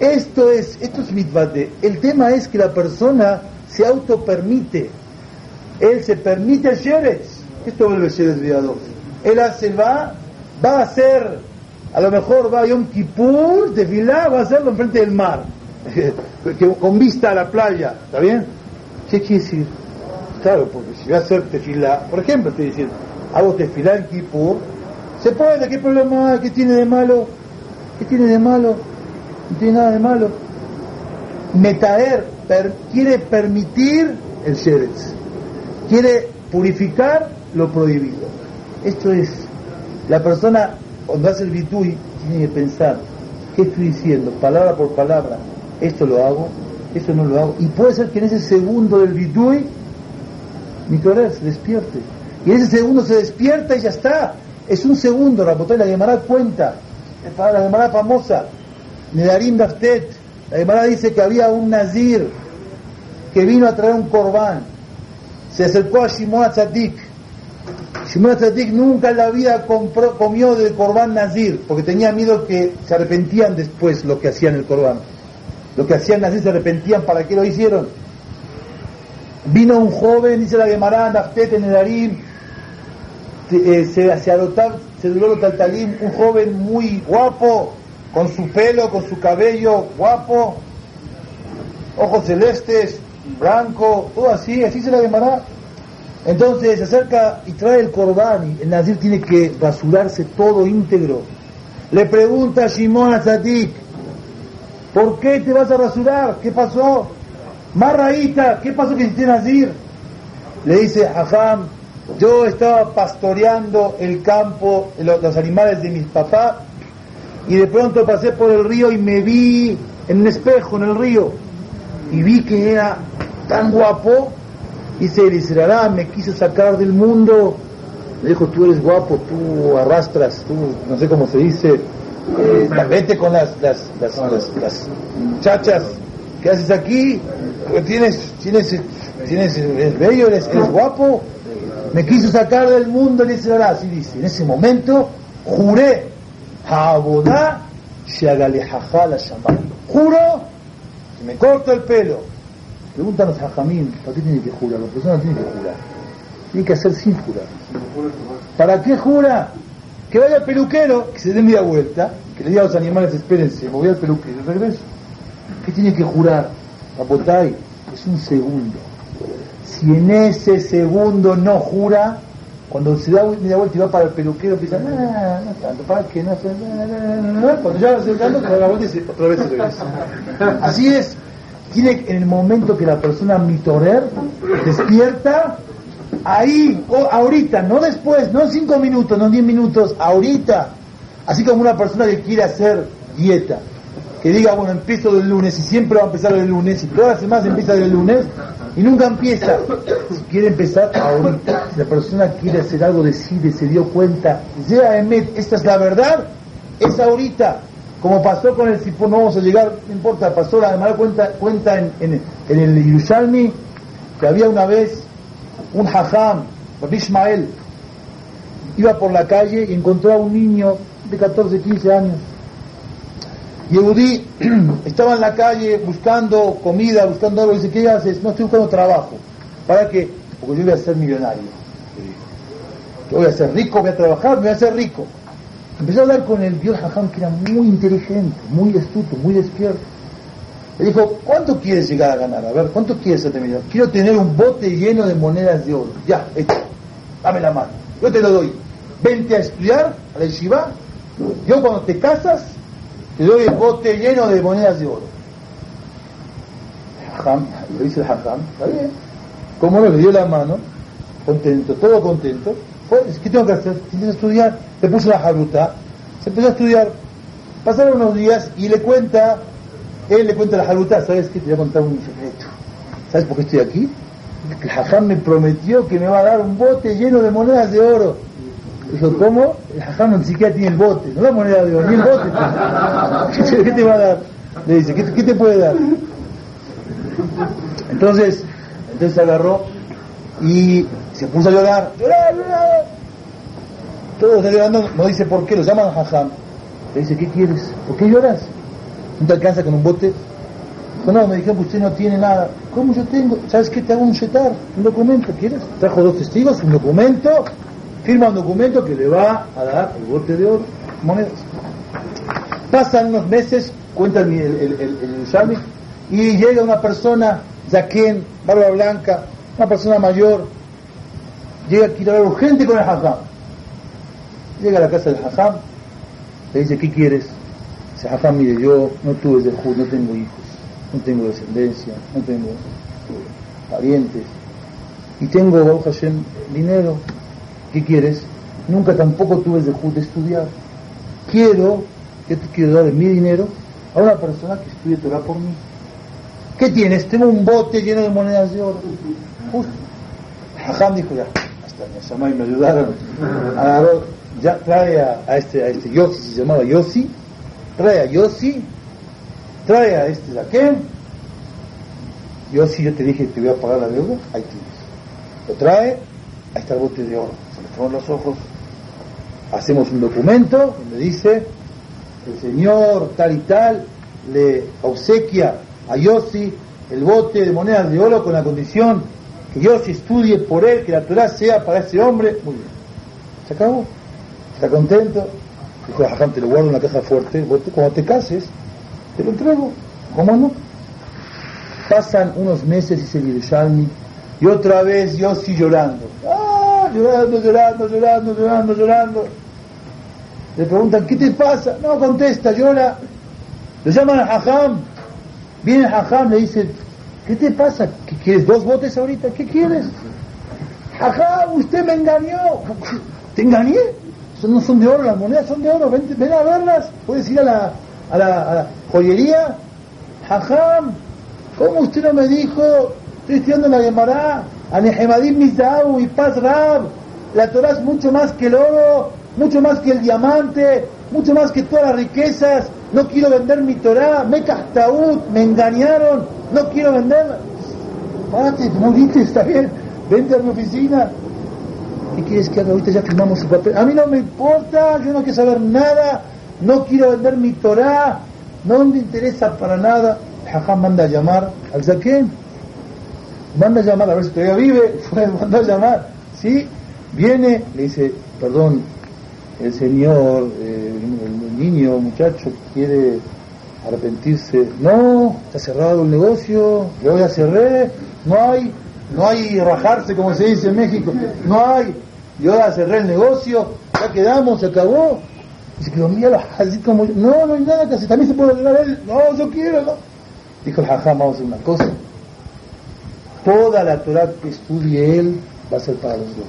Esto es, esto es. El tema es que la persona se autopermite. Él se permite el sheretz. Esto vuelve día 2. Él hace, va, va a hacer, a lo mejor va a Yom Kippur, de va a hacerlo enfrente del mar. con vista a la playa, ¿está bien? ¿Qué quiere decir? Claro, porque si va a hacer tefilá, por ejemplo, estoy diciendo, hago tefilá en Kippur, se puede, ¿qué problema hay? ¿Qué tiene de malo? ¿Qué tiene de malo? No tiene nada de malo. Metaer quiere permitir el sheretz, quiere purificar lo prohibido. Esto es, la persona cuando hace el bitui tiene que pensar, ¿qué estoy diciendo? Palabra por palabra, esto lo hago, eso no lo hago. Y puede ser que en ese segundo del bidui mi se despierte. Y en ese segundo se despierta y ya está. Es un segundo, Rapotay, la Gemara cuenta, la Gemara famosa, Nedarim Daftet, la Gemara dice que había un nazir que vino a traer un corbán, se acercó a Shimon Atzadik, Shimon Atzadik nunca en la vida comió del corbán nazir, porque tenía miedo que se arrepentían después lo que hacían el corbán. Lo que hacían así se arrepentían, ¿para qué lo hicieron? Vino un joven, dice la Gemara, Naftet en el Arim, eh, se, se adoptaba, se Taltalim, un joven muy guapo, con su pelo, con su cabello guapo, ojos celestes, blanco, todo así, así se la Gemara. Entonces se acerca y trae el corbán y el nazir tiene que rasurarse todo íntegro. Le pregunta a Shimon Azadik, ¿Por qué te vas a rasurar? ¿Qué pasó? Marraíta, ¿qué pasó que hiciste Nazir? Le dice Hajam, Yo estaba pastoreando el campo, los, animales de mis papás, y de pronto pasé por el río y me vi en un espejo en el río, y vi que era tan guapo, y se Israel me quiso sacar del mundo, me dijo, tú eres guapo, tú arrastras, tú, no sé cómo se dice, eh, vete con las, las, las, las, muchachas ¿qué haces aquí? Tienes, tienes, tienes, eres bello, eres, guapo. Me quiso sacar del mundo, dice así dice. En ese momento juré, Jabodá, la Juro que me corto el pelo. Pregúntanos a Jamín, ¿para qué tiene que jurar? La persona tiene que jurar. Tiene que hacer sin jurar. ¿Para qué jura? Que vaya peluquero, que se dé media vuelta, que le diga a los animales, espérense, voy al peluquero y regreso. ¿Qué tiene que jurar? Apotay, es un segundo. Si en ese segundo no jura, cuando se da media vuelta y va para el peluquero, empieza, no, no tanto, ¿para qué? No, cuando ya va acercando, se da la vuelta y otra vez se regresa. Así es. Tiene en el momento que la persona mitorer despierta, ahí, o ahorita, no después, no cinco minutos, no diez minutos, ahorita. Así como una persona que quiere hacer dieta, que diga, bueno, empiezo del lunes y siempre va a empezar del lunes y todas las semanas empieza del lunes y nunca empieza. Si quiere empezar ahorita, la persona quiere hacer algo, decide, se dio cuenta, ya Emet, esta es la verdad, es ahorita. Como pasó con el Sifón, no vamos a llegar, no importa, pasó la demás cuenta, cuenta en, en, en el Yerushalmi que había una vez un hajam, Ismael, iba por la calle y encontró a un niño de 14, 15 años Yehudí estaba en la calle buscando comida, buscando algo, y dice, ¿qué haces? No, estoy buscando trabajo. ¿Para qué? Porque yo voy a ser millonario. Yo voy a ser rico, voy a trabajar, voy a ser rico. Empezó a hablar con el Dios Hajam, que era muy inteligente, muy astuto, muy despierto. Le dijo, ¿cuánto quieres llegar a ganar? A ver, ¿cuánto quieres ser millonario? Quiero tener un bote lleno de monedas de oro. Ya, hecho. Dame la mano. Yo te lo doy. Vente a estudiar a la yeshiva. Yo cuando te casas, te doy el bote lleno de monedas de oro. Lo dice el Hajam, está bien. ¿Cómo no? Le dio la mano, contento, todo contento. Pues, ¿Qué tengo que hacer? Tienes que estudiar. Le puso la jaruta, se empezó a estudiar. Pasaron unos días y le cuenta, él le cuenta la jaruta, ¿sabes qué? Te voy a contar un secreto. ¿Sabes por qué estoy aquí? El Hajam me prometió que me va a dar un bote lleno de monedas de oro. Dijo, ¿cómo? El jajam ni siquiera tiene el bote, no la moneda de oro, ni el bote. ¿Qué te va a dar? Le dice, ¿qué, te puede dar? Entonces, entonces agarró y se puso a llorar, llorar, llorar. Todos está llorando, no dice por qué, lo llaman jajam. Le dice, ¿qué quieres? ¿Por qué lloras? ¿No te alcanza con un bote? Dijo, no, me dijeron que usted no tiene nada. ¿Cómo yo tengo? ¿Sabes qué? Te hago un shetar, un documento, ¿quieres? Trajo dos testigos, un documento firma un documento que le va a dar el bote de oro, monedas. Pasan unos meses, cuenta el, el, el, y llega una persona, Zaquén, barba blanca, una persona mayor, llega a quitar urgente con el hajam. Llega a la casa del hajam, le dice, ¿qué quieres? Dice, hajam, mire, yo no tuve no tengo hijos, no tengo descendencia, no tengo parientes, y tengo, Hashem, dinero, ¿Qué quieres? Nunca tampoco tuve el de estudiar. Quiero, yo te quiero dar mi dinero a una persona que estudie Torah por mí. ¿Qué tienes? Tengo un bote lleno de monedas de oro. Justo. Dijo ya, hasta mi y me ayudaron. Agarró, ya trae a, este, a este Yossi, se llamaba Yossi, trae a Yossi, trae a este Zaquem. Yossi, yo te dije te voy a pagar la deuda, ahí tienes. Lo trae, ahí está el bote de oro con los ojos, hacemos un documento donde dice, el señor tal y tal le obsequia a Yossi el bote de monedas de oro con la condición que Yossi estudie por él, que la Torah sea para ese hombre. Muy bien. Se acabó. ¿Está contento? Dijo, Jajam, te lo guardo en una caja fuerte. Cuando te cases, te lo entrego. ¿Cómo no? Pasan unos meses y se y otra vez Yossi llorando. Llorando, llorando, llorando, llorando, llorando. Le preguntan, ¿qué te pasa? No contesta, llora. Le llaman a Hajam. Viene Hajam, le dice, ¿qué te pasa? ¿Qué quieres dos botes ahorita? ¿Qué quieres? Ajá, usted me engañó. ¿Te engañé? no son de oro, las monedas son de oro, ven, ven a verlas. Puedes ir a la, a la, joyería. Jajam, ¿cómo usted no me dijo? Estoy estudiando la Gemara, a Nehemadim Mizau y Paz Rab. La Torah es mucho más que el oro, mucho más que el diamante, mucho más que todas las riquezas. No quiero vender mi Torah, me castaúd, me engañaron, no quiero venderla. Párate, morite, está bien, vente a mi oficina. ¿Qué quieres que haga? Ahorita ya firmamos su papel. A mí no me importa, yo no quiero saber nada, no quiero vender mi Torah, no me interesa para nada. El manda a llamar al Zaquén, manda a llamar, a ver si todavía vive, fue, manda a llamar, ¿sí? Viene, le dice, perdón, el señor, eh, el, niño, muchacho, quiere arrepentirse. No, está cerrado el negocio, yo ya cerré, no hay, no hay rajarse como se dice en México, no hay, yo ya cerré el negocio, ya quedamos, se acabó. Dice, pero mira, así como, no, no hay nada que también se puede arreglar él, no, yo quiero, no. Dijo el jajá, vamos a hacer una cosa, toda la Torah que estudie él va a ser para los dos.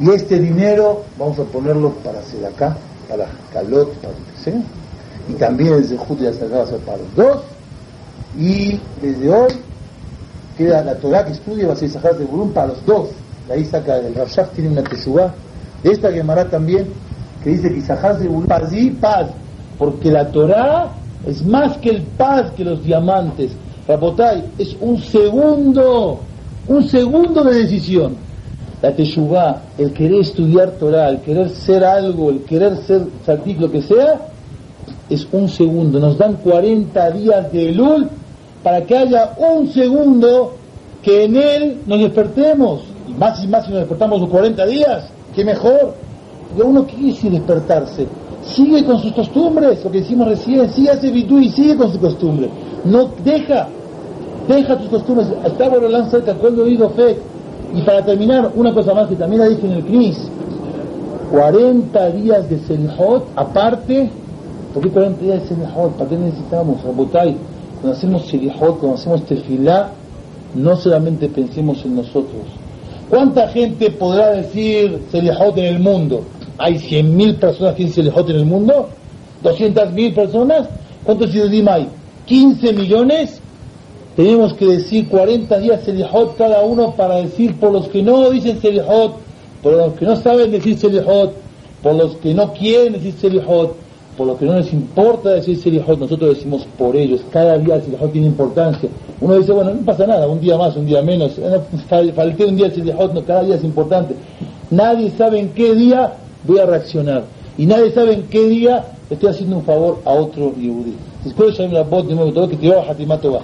Y este dinero vamos a ponerlo para hacer acá, para calot, para lo que sea. Y también el Zehut se va a ser para los dos. Y desde hoy queda la Torah que estudia va a ser Sahar de Burum para los dos. De ahí saca el Rashaf tiene una Teshuvah. Esta Gemara también, que dice que Sahar de Burum, paz y paz. Porque la Torah es más que el paz que los diamantes. Es un segundo, un segundo de decisión la teshuvah, el querer estudiar Torah, el querer ser algo, el querer ser satik, lo que sea, es un segundo. Nos dan 40 días de lul para que haya un segundo que en él nos despertemos. Y más y más si nos despertamos los 40 días, qué mejor. Porque uno quiere despertarse. Sigue con sus costumbres, lo que decimos recién, sigue vidú y sigue con su costumbre. No deja, deja tus costumbres. Está Borolán cerca, cuando oído fe, y para terminar, una cosa más que también la dije en el CNIS, 40 días de Selihot aparte, ¿por qué 40 días de Selihot? ¿Para qué necesitamos? Rabotay, cuando hacemos Selihot, cuando hacemos Tefilá, no solamente pensemos en nosotros. ¿Cuánta gente podrá decir Selihot en el mundo? ¿Hay 100.000 personas que dicen Selihot en el mundo? ¿200.000 personas? ¿Cuántos Yehudim hay? ¿15 millones? Tenemos que decir 40 días Selihot cada uno para decir por los que no dicen Selihot, por los que no saben decir Selihot, por los que no quieren decir Selihot, por los que no les importa decir Selihot, nosotros decimos por ellos. Cada día el Selihot tiene importancia. Uno dice, bueno, no pasa nada, un día más, un día menos, falté un día el Selihot, no, cada día es importante. Nadie sabe en qué día voy a reaccionar. Y nadie sabe en qué día estoy haciendo un favor a otro Yehudi. תזכו לשלם לעבוד לימוד תורה, כי תהיו טובה.